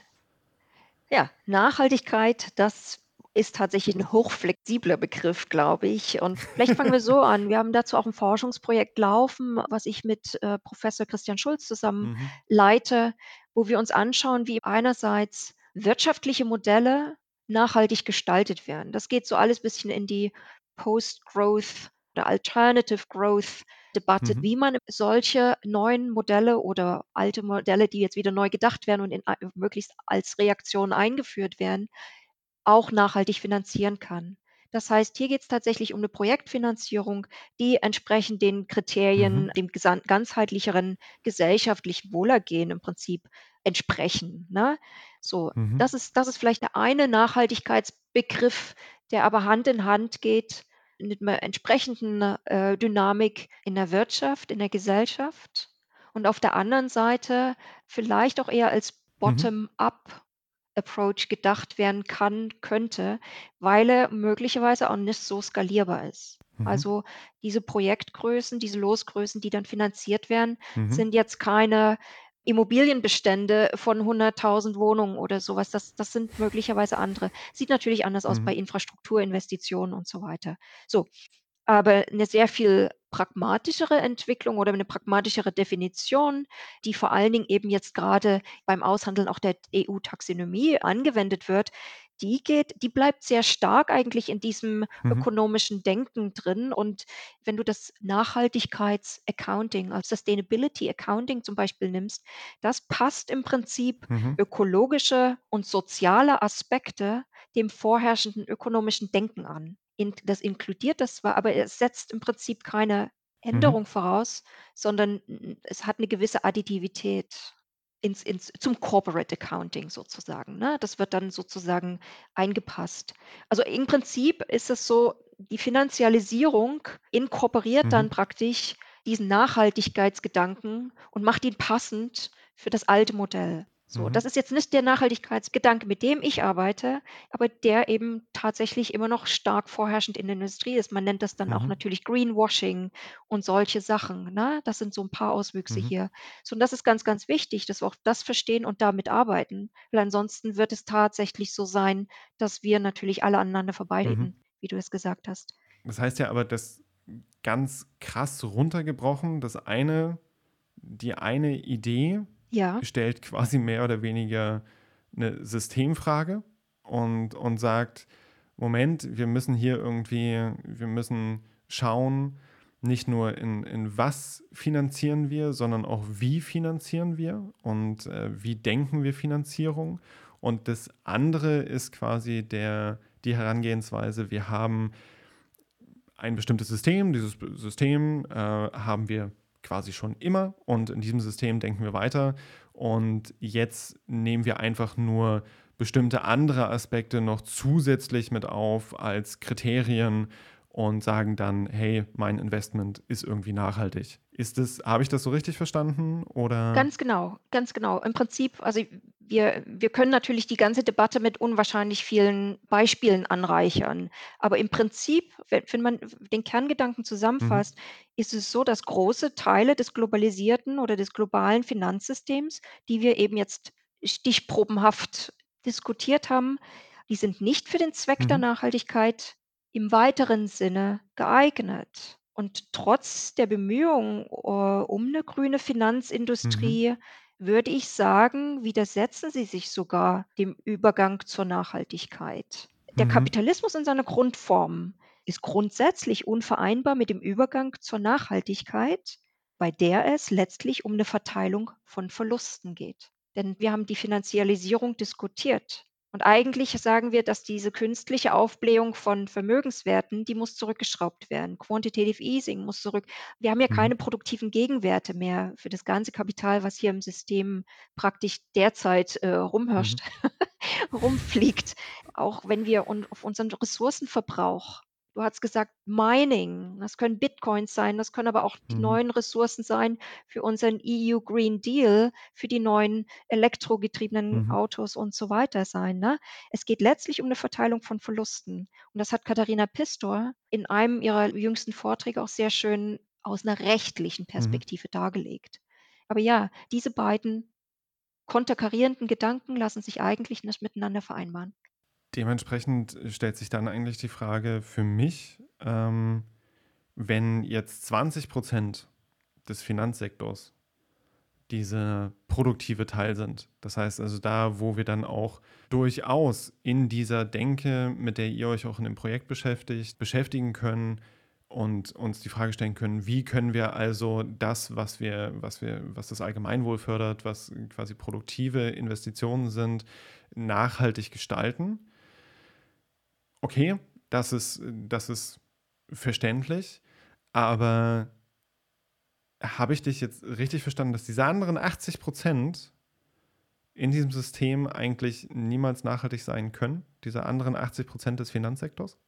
Ja, Nachhaltigkeit, das ist tatsächlich ein hochflexibler Begriff, glaube ich. Und vielleicht fangen wir so (laughs) an. Wir haben dazu auch ein Forschungsprojekt laufen, was ich mit äh, Professor Christian Schulz zusammen mhm. leite, wo wir uns anschauen, wie einerseits wirtschaftliche Modelle nachhaltig gestaltet werden. Das geht so alles ein bisschen in die Post-Growth oder Alternative Growth Debatte, mhm. wie man solche neuen Modelle oder alte Modelle, die jetzt wieder neu gedacht werden und in, möglichst als Reaktion eingeführt werden, auch nachhaltig finanzieren kann. Das heißt, hier geht es tatsächlich um eine Projektfinanzierung, die entsprechend den Kriterien, Mhm. dem ganzheitlicheren gesellschaftlichen Wohlergehen im Prinzip entsprechen, ne? So, Mhm. das ist das ist vielleicht der eine Nachhaltigkeitsbegriff, der aber Hand in Hand geht mit einer entsprechenden, äh, Dynamik in der Wirtschaft, in der Gesellschaft und auf der anderen Seite vielleicht auch eher als Mhm. Bottom-up Approach gedacht werden kann könnte, weil er möglicherweise auch nicht so skalierbar ist. Mhm. Also diese Projektgrößen, diese Losgrößen, die dann finanziert werden, Mhm. sind jetzt keine Immobilienbestände von 100.000 Wohnungen oder sowas. Das das sind möglicherweise andere. Sieht natürlich anders aus bei mhm. Infrastrukturinvestitionen und so weiter. So, aber eine sehr viel pragmatischere Entwicklung oder eine pragmatischere Definition, die vor allen Dingen eben jetzt gerade beim Aushandeln auch der EU-Taxonomie angewendet wird, die geht die bleibt sehr stark eigentlich in diesem Mhm. ökonomischen Denken drin. Und wenn du das Nachhaltigkeits-Accounting, also Sustainability Accounting zum Beispiel nimmst, das passt im Prinzip Mhm. ökologische und soziale Aspekte dem vorherrschenden ökonomischen Denken an in das inkludiert das zwar, aber es setzt im Prinzip keine Mhm. Änderung voraus, sondern es hat eine gewisse Additivität ins ins zum Corporate Accounting sozusagen, ne? Das wird dann sozusagen eingepasst. Also, im Prinzip ist es so, die Finanzialisierung inkorporiert dann Mhm. praktisch diesen Nachhaltigkeitsgedanken und macht ihn passend für das alte Modell. So, Mhm. das ist jetzt nicht der Nachhaltigkeitsgedanke, mit dem ich arbeite, aber der eben tatsächlich immer noch stark vorherrschend in der Industrie ist. Man nennt das dann auch mhm. natürlich Greenwashing und solche Sachen, ne? Das sind so ein paar Auswüchse Mhm. hier. So, und das ist ganz, ganz wichtig, dass wir auch das verstehen und damit arbeiten, weil ansonsten wird es tatsächlich so sein, dass wir natürlich alle aneinander Mhm. vorbeireden, wie du es gesagt hast. Das heißt ja aber, dass ganz krass runtergebrochen, das eine die eine Idee ja. stellt quasi mehr oder weniger eine Systemfrage und, und sagt, Moment, wir müssen hier irgendwie, wir müssen schauen, nicht nur in, in was finanzieren wir, sondern auch wie finanzieren wir und äh, wie denken wir Finanzierung. Und das andere ist quasi der, die Herangehensweise, wir haben ein bestimmtes System. Dieses System äh, haben wir quasi schon immer und in diesem System denken wir weiter. Und jetzt nehmen wir einfach nur bestimmte andere Aspekte noch zusätzlich mit auf als Kriterien und sagen dann, hey, mein Investment ist irgendwie nachhaltig. Ist das, habe ich das so richtig verstanden oder? Ganz genau, ganz genau. Im Prinzip, also wir, wir können natürlich die ganze Debatte mit unwahrscheinlich vielen Beispielen anreichern. Aber im Prinzip, wenn, wenn man den Kerngedanken Mhm. zusammenfasst, ist es so, dass große Teile des globalisierten oder des globalen Finanzsystems, die wir eben jetzt stichprobenhaft diskutiert haben, die sind nicht für den Zweck der Mhm. Nachhaltigkeit im weiteren Sinne geeignet. Und trotz der Bemühungen, äh, um eine grüne Mhm. Finanzindustrie, würde ich sagen, widersetzen sie sich sogar dem Übergang zur Nachhaltigkeit. Der Mhm. Kapitalismus in seiner Grundform ist grundsätzlich unvereinbar mit dem Übergang zur Nachhaltigkeit, bei der es letztlich um eine Verteilung von Verlusten geht. Denn wir haben die Finanzialisierung diskutiert. Und eigentlich sagen wir, dass diese künstliche Aufblähung von Vermögenswerten, die muss zurückgeschraubt werden. Quantitative Easing muss zurück. Wir haben ja Mhm. keine produktiven Gegenwerte mehr für das ganze Kapital, was hier im System praktisch derzeit äh, rumhirscht, Mhm. (laughs) rumfliegt. Auch wenn wir un auf unseren Ressourcenverbrauch du hast gesagt, Mining, das können Bitcoins sein, das können aber auch die Mhm. neuen Ressourcen sein für unseren EU Green Deal, für die neuen elektrogetriebenen Mhm. Autos und so weiter sein, ne? Es geht letztlich um 'ne Verteilung von Verlusten. Und das hat Katharina Pistor in einem ihrer jüngsten Vorträge auch sehr schön aus 'ner rechtlichen Mhm. Perspektive dargelegt. Aber ja, diese beiden konterkarierenden Gedanken lassen sich eigentlich nicht miteinander vereinbaren. Dementsprechend stellt sich dann eigentlich die Frage für mich, ähm, wenn jetzt 20% des Finanzsektors dieser produktive Teil sind. Das heißt also da, wo wir dann auch durchaus in dieser Denke, mit der ihr euch auch in dem Projekt beschäftigt, beschäftigen können und uns die Frage stellen können, wie können wir also das, was wir, was wir, was das Allgemeinwohl fördert, was quasi produktive Investitionen sind, nachhaltig gestalten. Okay, das ist, das ist verständlich, aber habe ich dich jetzt richtig verstanden, dass diese anderen 80% in diesem System eigentlich niemals nachhaltig sein können? Diese anderen 80% des Finanzsektors?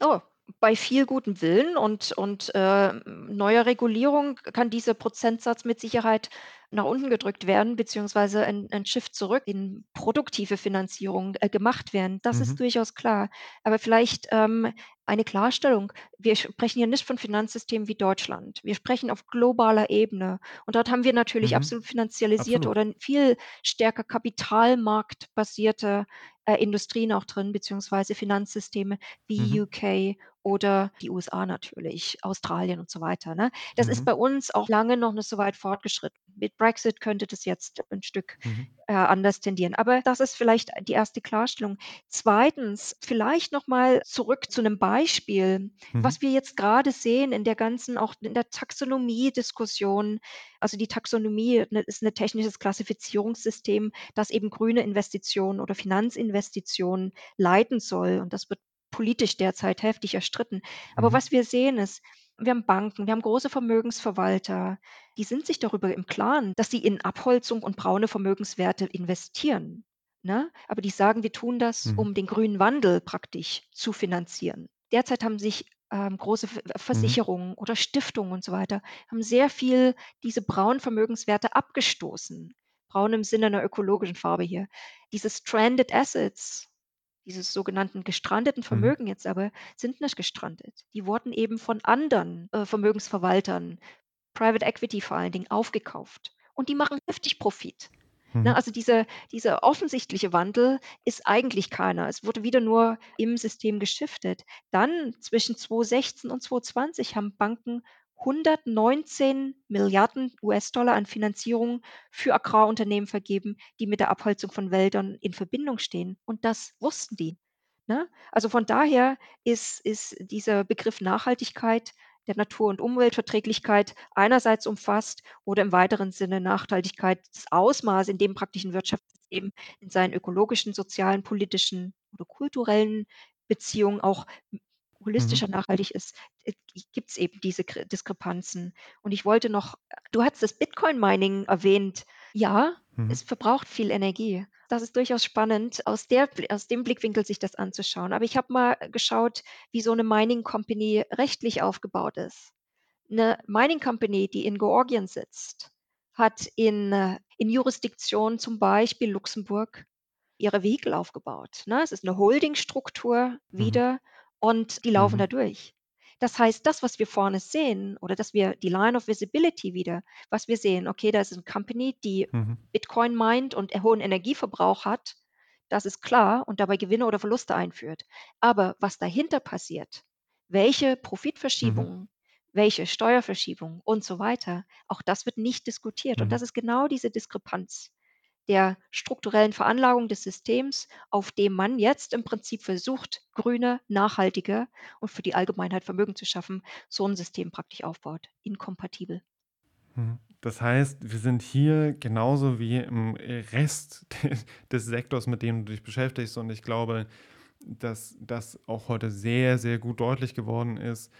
Oh, bei viel gutem Willen und und, äh, neuer Regulierung kann dieser Prozentsatz mit Sicherheit nach unten gedrückt werden, beziehungsweise ein ein Shift zurück in produktive Finanzierung, äh, gemacht werden. Das ist Mhm. durchaus klar. Aber vielleicht, ähm, eine Klarstellung. Wir sprechen hier nicht von Finanzsystemen wie Deutschland. Wir sprechen auf globaler Ebene. Und dort haben wir natürlich Mhm. absolut finanzialisierte Absolut. oder viel stärker kapitalmarktbasierte, äh, Industrien auch drin, beziehungsweise Finanzsysteme wie Mhm. UK oder die USA natürlich, Australien und so weiter, ne? Das ist Mhm. bei uns auch lange noch nicht so weit fortgeschritten. Mit Brexit könnte das jetzt 'n Stück, Mhm. äh, anders tendieren. Aber das ist vielleicht die erste Klarstellung. Zweitens, vielleicht noch mal zurück zu 'nem Beispiel, Mhm. was wir jetzt grade sehen in der ganzen auch in der Taxonomie-Diskussion. Also, die Taxonomie, ne, ist 'ne technisches Klassifizierungssystem, das eben grüne Investitionen oder Finanzinvestitionen leiten soll. Und das wird politisch derzeit heftig erstritten. Aber Mhm. was wir sehen, ist, wir haben Banken, wir haben große Vermögensverwalter, die sind sich darüber im Klaren, dass sie in Abholzung und braune Vermögenswerte investieren, ne? Aber die sagen: „Wir tun das, Mhm. um den grünen Wandel praktisch zu finanzieren.“ Derzeit haben sich, ähm, große V Mhm. Versicherungen oder Stiftungen und so weiter haben sehr viel diese braunen Vermögenswerte abgestoßen. Braun im Sinne 'ner ökologischen Farbe hier. Diese Stranded Assets, diese sogenannten gestrandeten Mhm. Vermögen jetzt aber, sind nicht gestrandet. Die wurden eben von anderen, äh, Vermögensverwaltern, Private Equity vor allen Dingen, aufgekauft. Und die machen heftig Profit. Ne, Mhm. also dieser dieser offensichtliche Wandel ist eigentlich keiner. Es wurde wieder nur im System geschiftet. Dann zwischen 2016 und 2020 haben Banken 119 US-Dollar an Finanzierung für Agrarunternehmen vergeben, die mit der Abholzung von Wäldern in Verbindung stehen. Und das wussten die, ne? Also, von daher ist ist dieser Begriff Nachhaltigkeit, der Natur und Umweltverträglichkeit einerseits umfasst oder im weiteren Sinne Nachhaltigkeit das Ausmaß, in dem praktisch 'n Wirtschaftssystem in seinen ökologischen, sozialen, politischen oder kulturellen Beziehungen auch Mhm. holistischer nachhaltig ist, äh, gibt es eben diese Kr Diskrepanzen. Und ich wollte noch du hattest das Bitcoin-Mining erwähnt. Ja, Mhm. es verbraucht viel Energie. Das ist durchaus spannend, aus der aus dem Blickwinkel sich das anzuschauen. Aber ich habe mal geschaut, wie so 'ne Mining Company rechtlich aufgebaut ist. 'Ne Mining Company, die in Georgien sitzt, hat in äh, in Jurisdiktion, zum Beispiel Luxemburg, ihre Vehikel aufgebaut, ne? Es ist 'ne Holdingstruktur Mhm. Und die laufen Mhm. da durch. Das heißt, das, was wir vorne sehen oder dass wir die Line of Visibility wieder was wir sehen, okay, da ist 'ne Company, die Mhm. Bitcoin mined und äh, hohen Energieverbrauch hat, das ist klar und dabei Gewinne oder Verluste einführt. Aber was dahinter passiert, welche Mhm. Profitverschiebungen, welche Steuerverschiebungen und so weiter, auch das wird nicht diskutiert. Und Mhm. das ist genau diese Diskrepanz der strukturellen Veranlagung des Systems, auf dem man jetzt im Prinzip versucht, grüner, nachhaltiger und für die Allgemeinheit Vermögen zu schaffen, so 'n System praktisch aufbaut, inkompatibel. Mhm. Das heißt, wir sind hier genauso wie im, Rest de (laughs) des Sektors, mit dem du dich beschäftigst. Und ich glaube, dass das auch heute sehr, sehr gut deutlich geworden ist,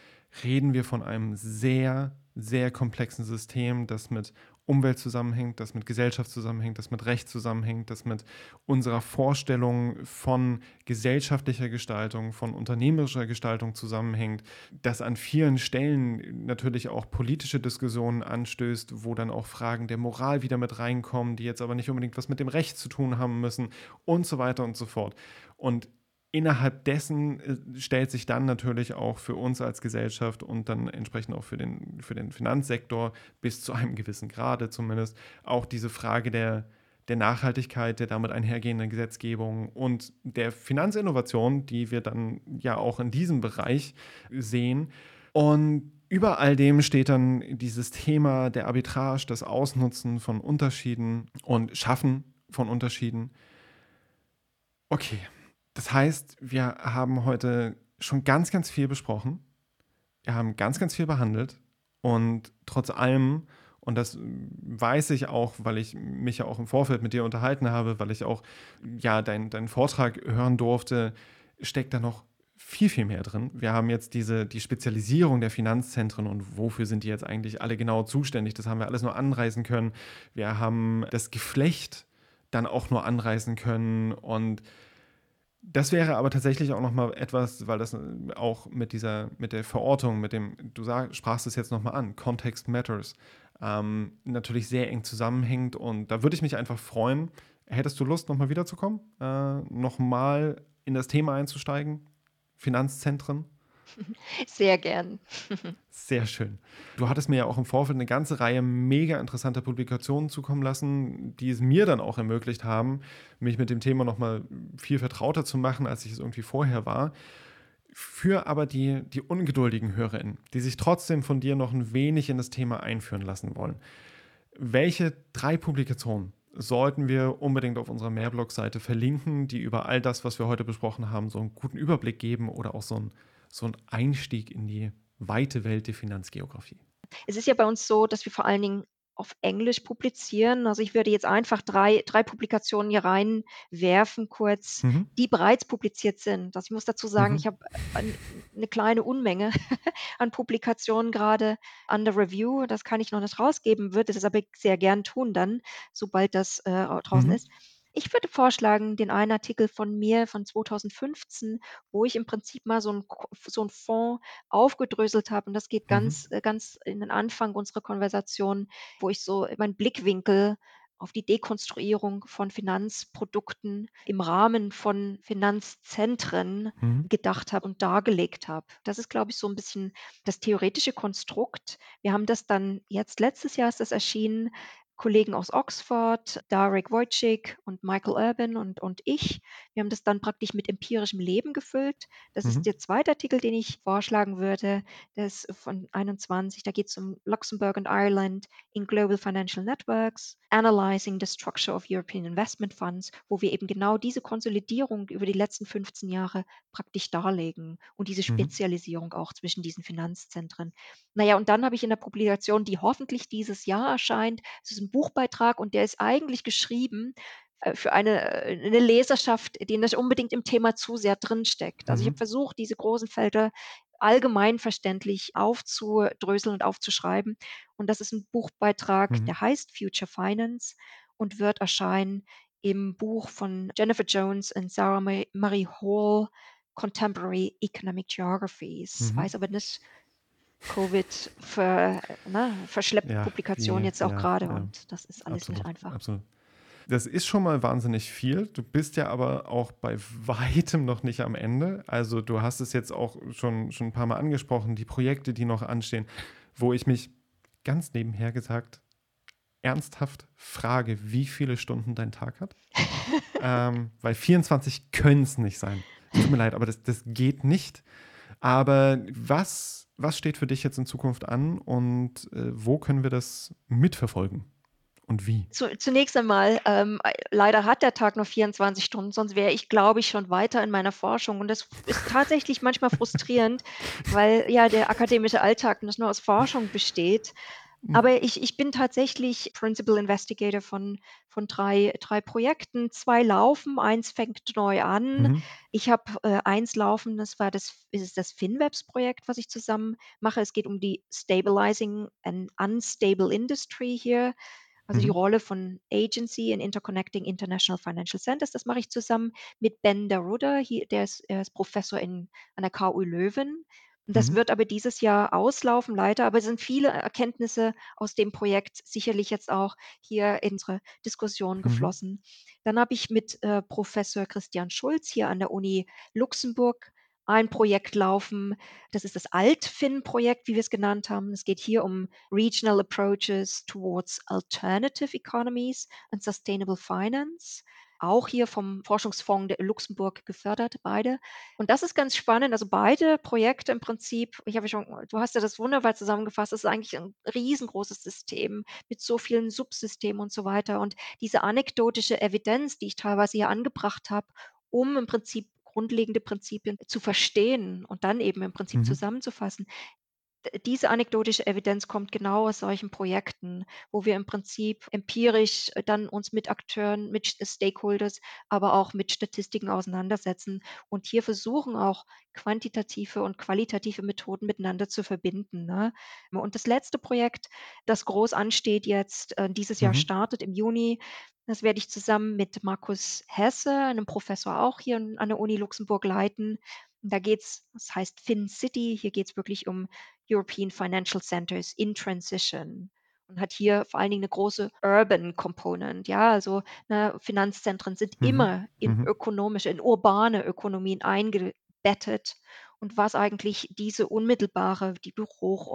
reden wir von einem sehr, sehr komplexen System, das mit Umwelt zusammenhängt, das mit Gesellschaft zusammenhängt, das mit Recht zusammenhängt, das mit unserer Vorstellung von gesellschaftlicher Gestaltung, von unternehmerischer Gestaltung zusammenhängt, das an vielen Stellen natürlich auch politische Diskussionen anstößt, wo dann auch Fragen der Moral wieder mit reinkommen, die jetzt aber nicht unbedingt was mit dem Recht zu tun haben müssen und so weiter und so fort. Und innerhalb dessen, äh, stellt sich dann natürlich auch für uns als Gesellschaft und dann entsprechend auch für den für den Finanzsektor bis zu einem gewissen Grade zumindest auch diese Frage der der Nachhaltigkeit, der damit einhergehenden Gesetzgebung und der Finanzinnovation, die wir dann ja auch in diesem Bereich sehen. Und über all dem steht dann dieses Thema der Arbitrage, das Ausnutzen von Unterschieden und Schaffen von Unterschieden. Okay. Das heißt, wir haben heute schon ganz, ganz viel besprochen. Wir haben ganz, ganz viel behandelt und trotz allem und das weiß ich auch, weil ich mich ja auch im Vorfeld mit dir unterhalten habe, weil ich auch, ja, deinen deinen Vortrag hören durfte, steckt da noch viel, viel mehr drin. Wir haben jetzt diese die Spezialisierung der Finanzzentren und wofür sind die jetzt eigentlich alle genau zuständig? Das haben wir alles nur anreißen können. Wir haben das Geflecht dann auch nur anreißen können und das wäre aber tatsächlich auch noch mal etwas, weil das auch mit dieser mit der Verortung, mit dem du sag sprachst es jetzt noch mal an, Context Matters, ähm, natürlich sehr eng zusammenhängt. Und da würde ich mich einfach freuen hättest du Lust, noch mal wiederzukommen, äh, noch mal in das Thema einzusteigen? Finanzzentren? Sehr gern. Sehr schön. Du hattest mir ja auch im Vorfeld 'ne ganze Reihe mega interessanter Publikationen zukommen lassen, die es mir dann auch ermöglicht haben, mich mit dem Thema noch mal viel vertrauter zu machen, als ich es irgendwie vorher war. Für aber die die ungeduldigen HörerInnen, die sich trotzdem von dir noch 'n wenig in das Thema einführen lassen wollen. Welche 3 Publikationen sollten wir unbedingt auf unserer Mehrblog-Seite verlinken, die über all das, was wir heute besprochen haben, so 'n guten Überblick geben oder auch so 'n so 'n Einstieg in die weite Welt der Finanzgeografie? Es ist ja bei uns so, dass wir vor allen Dingen auf Englisch publizieren. Also, ich würde jetzt einfach 3 3 Publikationen hier reinwerfen kurz, Mhm. die bereits publiziert sind. Also, ich muss dazu sagen, Mhm. ich habe, äh, 'n 'ne kleine Unmenge (laughs) an Publikationen grade under review. Das kann ich noch nicht rausgeben, würde das aber sehr gern tun dann, sobald das, äh, draußen Mhm. ist. Ich würde vorschlagen, den einen Artikel von mir von 2015, wo ich im Prinzip mal so 'n Ko so 'n Fonds aufgedröselt habe und das geht Mhm. ganz äh, ganz in den Anfang unserer Konversation, wo ich so meinen Blickwinkel auf die Dekonstruierung von Finanzprodukten im Rahmen von Finanzzentren Mhm. gedacht habe und dargelegt habe. Das ist, glaube ich, so 'n bisschen das theoretische Konstrukt. Wir haben das dann jetzt letztes Jahr ist das erschienen, Kollegen aus Oxford, Darek Wojcik und Michael Urban und und ich. Wir haben das dann praktisch mit empirischem Leben gefüllt. Das ist Mhm. der 2. Artikel, den ich vorschlagen würde. Ist von 21. Da geht's um Luxembourg and Ireland in Global Financial Networks, Analyzing the Structure of European Investment Funds, wo wir eben genau diese Konsolidierung über die letzten 15 Jahre praktisch darlegen und diese Mhm. Spezialisierung auch zwischen diesen Finanzzentren. Na ja, und dann habe ich in der Publikation, die hoffentlich dieses Jahr erscheint es ist 'n Buchbeitrag und der ist eigentlich geschrieben äh, für eine, äh, eine Leserschaft, die nicht unbedingt im Thema zu sehr drinsteckt. Also, ich habe Mhm. versucht, diese großen Felder allgemeinverständlich aufzudröseln und aufzuschreiben. Und das ist ein Buchbeitrag, Mhm. der heißt „Future Finance“ und wird erscheinen im Buch von Jennifer Jones und Sarah Ma Marie Hall, „Contemporary Economic Geographies“. Mhm. Weiß aber nicht Covid ver ne, verschleppt Ja, Publikation jetzt auch ja, gerade ja, und das ist alles nicht absolut, einfach. absolut. Das ist schon mal wahnsinnig viel. Du bist ja aber auch bei weitem noch nicht am Ende. Also du hast es jetzt auch schon, schon ein paar Mal angesprochen, die Projekte, die noch anstehen, wo ich mich ganz nebenher gesagt ernsthaft frage, wie viele Stunden dein Tag hat. (laughs) ähm, weil 24 können es nicht sein. Tut mir leid, aber das, das geht nicht. Aber was, was steht für dich jetzt in Zukunft an und äh, wo können wir das mitverfolgen und wie? Zu zunächst einmal, ähm, äh, leider hat der Tag nur 24 Stunden, sonst wäre ich, glaube ich, schon weiter in meiner Forschung. Und das ist tatsächlich manchmal frustrierend, (laughs) weil ja der akademische Alltag nicht nur aus Forschung besteht. Aber ich ich bin tatsächlich Principal Investigator von von drei drei Projekten. 2 laufen, eins fängt neu an. Mhm. Ich habe, äh, eins laufen, das war das ist das Finwebs-Projekt, was ich zusammen mache. Es geht um die Stabilizing an Unstable Industry hier, also die Mhm. Rolle von Agency in Interconnecting International Financial Centers. Das mache ich zusammen mit Ben Daruda. Der ist ist Professor in an der KU Leuven. Das Mhm. wird aber dieses Jahr auslaufen leider, aber es sind viele Erkenntnisse aus dem Projekt sicherlich jetzt auch hier in unsere Diskussion Mhm. geflossen. Dann habe ich mit, äh, Professor Christian Schulz hier an der Uni Luxemburg ein Projekt laufen. Das ist das Alt-Fin-Projekt, wie wir es genannt haben. Es geht hier um Regional Approaches towards Alternative Economies and Sustainable Finance. Auch hier vom Forschungsfonds Luxemburg gefördert, beide. Und das ist ganz spannend. Also beide Projekte im Prinzip, ich habe schon, du hast ja das wunderbar zusammengefasst, das ist eigentlich ein riesengroßes System mit so vielen Subsystemen und so weiter. Und diese anekdotische Evidenz, die ich teilweise hier angebracht habe, um im Prinzip grundlegende Prinzipien zu verstehen und dann eben im Prinzip Mhm. zusammenzufassen. Diese anekdotische Evidenz kommt genau aus solchen Projekten, wo wir im Prinzip empirisch äh, dann uns mit Akteuren, mit St Stakeholders, aber auch mit Statistiken auseinandersetzen und hier versuchen auch quantitative und qualitative Methoden miteinander zu verbinden, ne? Und das letzte Projekt, das groß ansteht jetzt, äh, dieses Jahr Mhm. startet im Juni, das werde ich zusammen mit Markus Hesse, einem Professor auch hier an der Uni Luxemburg leiten. Da geht's das heißt FinCity, hier geht's wirklich um European Financial Centers in Transition und hat hier vor allen Dingen 'ne große Urban Component, ja, also, ne, Finanzzentren sind Mhm. immer in Mhm. ökonomische in urbane Ökonomien eingebettet und was eigentlich diese unmittelbare die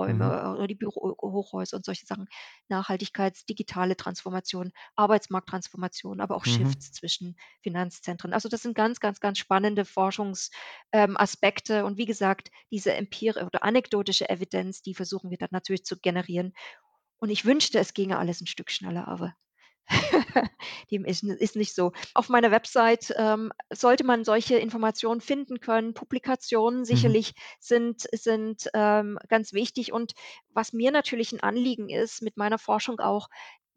Mhm. Büroräume oder die Büro Hochhäuser und solche Sachen, Nachhaltigkeits digitale Transformation, Arbeitsmarkttransformation, aber auch Mhm. Shifts zwischen Finanzzentren. Also, das sind ganz, ganz, ganz spannende Forschungs ähm, und wie gesagt, diese empiri oder anekdotische Evidenz, die versuchen wir dann natürlich zu generieren. Und ich wünschte, es ginge alles ein Stück schneller, aber dem ist ist nicht so. Auf meiner Website, ähm, sollte man solche Informationen finden können. Publikationen Mhm. sicherlich sind sind, ähm, ganz wichtig und was mir natürlich ein Anliegen ist mit meiner Forschung auch,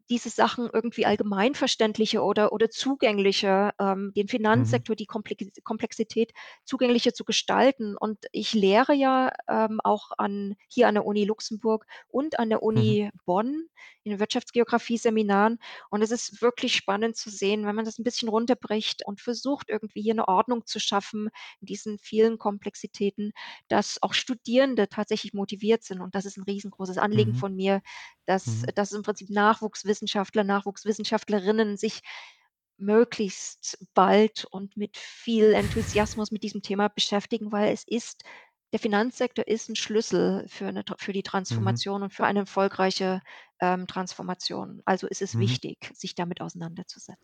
diese Sachen irgendwie allgemeinverständlicher oder oder zugänglicher, ähm, den Mhm. Finanzsektor, die Komplex Komplexität zugänglicher zu gestalten. Und ich lehre ja, ähm, auch an hier an der Uni Luxemburg und an der Mhm. Uni Bonn in Wirtschaftsgeografie-Seminaren. Und es ist wirklich spannend zu sehen, wenn man das ein bisschen runterbricht und versucht, irgendwie hier eine Ordnung zu schaffen in diesen vielen Komplexitäten, dass auch Studierende tatsächlich motiviert sind. Und das ist ein riesengroßes Anliegen Mhm. von mir, dass Mhm. dass im Prinzip Nachwuchswissenschaftler, Nachwuchswissenschaftlerinnen sich möglichst bald und mit viel Enthusiasmus mit diesem Thema beschäftigen, weil es ist der Finanzsektor ist 'n Schlüssel für 'ne für die Mhm. Transformation und für eine erfolgreiche, ähm, Transformation. Also, ist es Mhm. wichtig, sich damit auseinanderzusetzen.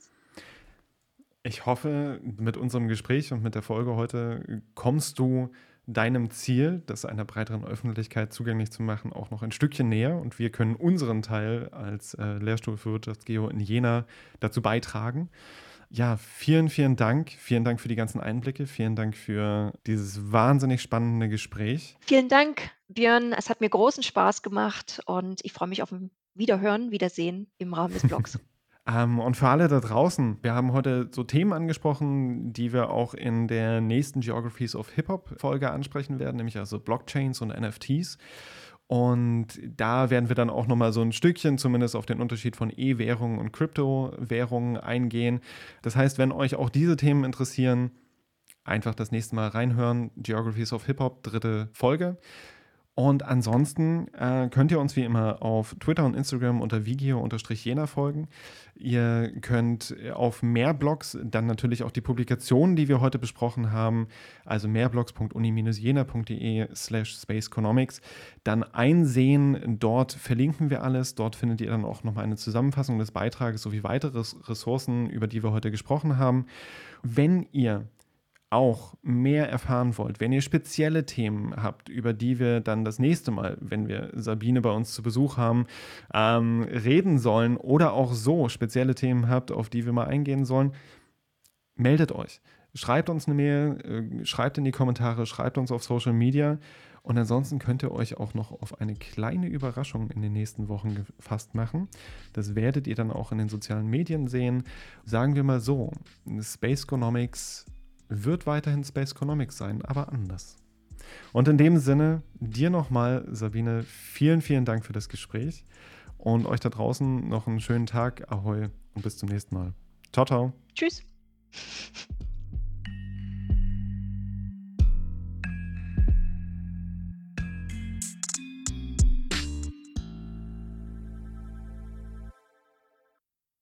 Ich hoffe, mit unserem Gespräch und mit der Folge heute kommst du deinem Ziel, das einer breiteren Öffentlichkeit zugänglich zu machen, auch noch ein Stückchen näher und wir können unseren Teil als äh, Lehrstuhl für Wirtschaftsgeo in Jena dazu beitragen. Ja, vielen, vielen Dank. Vielen Dank für die ganzen Einblicke. Vielen Dank für dieses wahnsinnig spannende Gespräch. Vielen Dank, Björn. Es hat mir großen Spaß gemacht und ich freue mich auf 'n Wiederhören, Wiedersehen im Rahmen des (laughs) Blogs. Ähm, und für alle da draußen, wir haben heute so Themen angesprochen, die wir auch in der nächsten Geographies of Hip-Hop-Folge ansprechen werden, nämlich also Blockchains und NFTs. Und da werden wir dann auch nochmal so ein Stückchen zumindest auf den Unterschied von E-Währungen und Kryptowährungen eingehen. Das heißt, wenn euch auch diese Themen interessieren, einfach das nächste Mal reinhören. Geographies of Hip-Hop, dritte Folge. Und ansonsten äh, könnt ihr uns wie immer auf Twitter und Instagram unter vigio-jena folgen. Ihr könnt auf mehr Blogs dann natürlich auch die Publikationen, die wir heute besprochen haben, also mehrblogs.uni-jena.de slash spaceeconomics, dann einsehen. Dort verlinken wir alles. Dort findet ihr dann auch nochmal eine Zusammenfassung des Beitrages sowie weitere Ressourcen, über die wir heute gesprochen haben. Wenn ihr auch mehr erfahren wollt, wenn ihr spezielle Themen habt, über die wir dann das nächste Mal, wenn wir Sabine bei uns zu Besuch haben, ähm, reden sollen oder auch so spezielle Themen habt, auf die wir mal eingehen sollen, meldet euch. Schreibt uns eine Mail, äh, schreibt in die Kommentare, schreibt uns auf Social Media und ansonsten könnt ihr euch auch noch auf eine kleine Überraschung in den nächsten Wochen gefasst machen. Das werdet ihr dann auch in den sozialen Medien sehen. Sagen wir mal so, Space Economics wird weiterhin Space Economics sein, aber anders. Und in dem Sinne, dir nochmal, Sabine, vielen, vielen Dank für das Gespräch und euch da draußen noch einen schönen Tag. Ahoi und bis zum nächsten Mal. Ciao, ciao. Tschüss.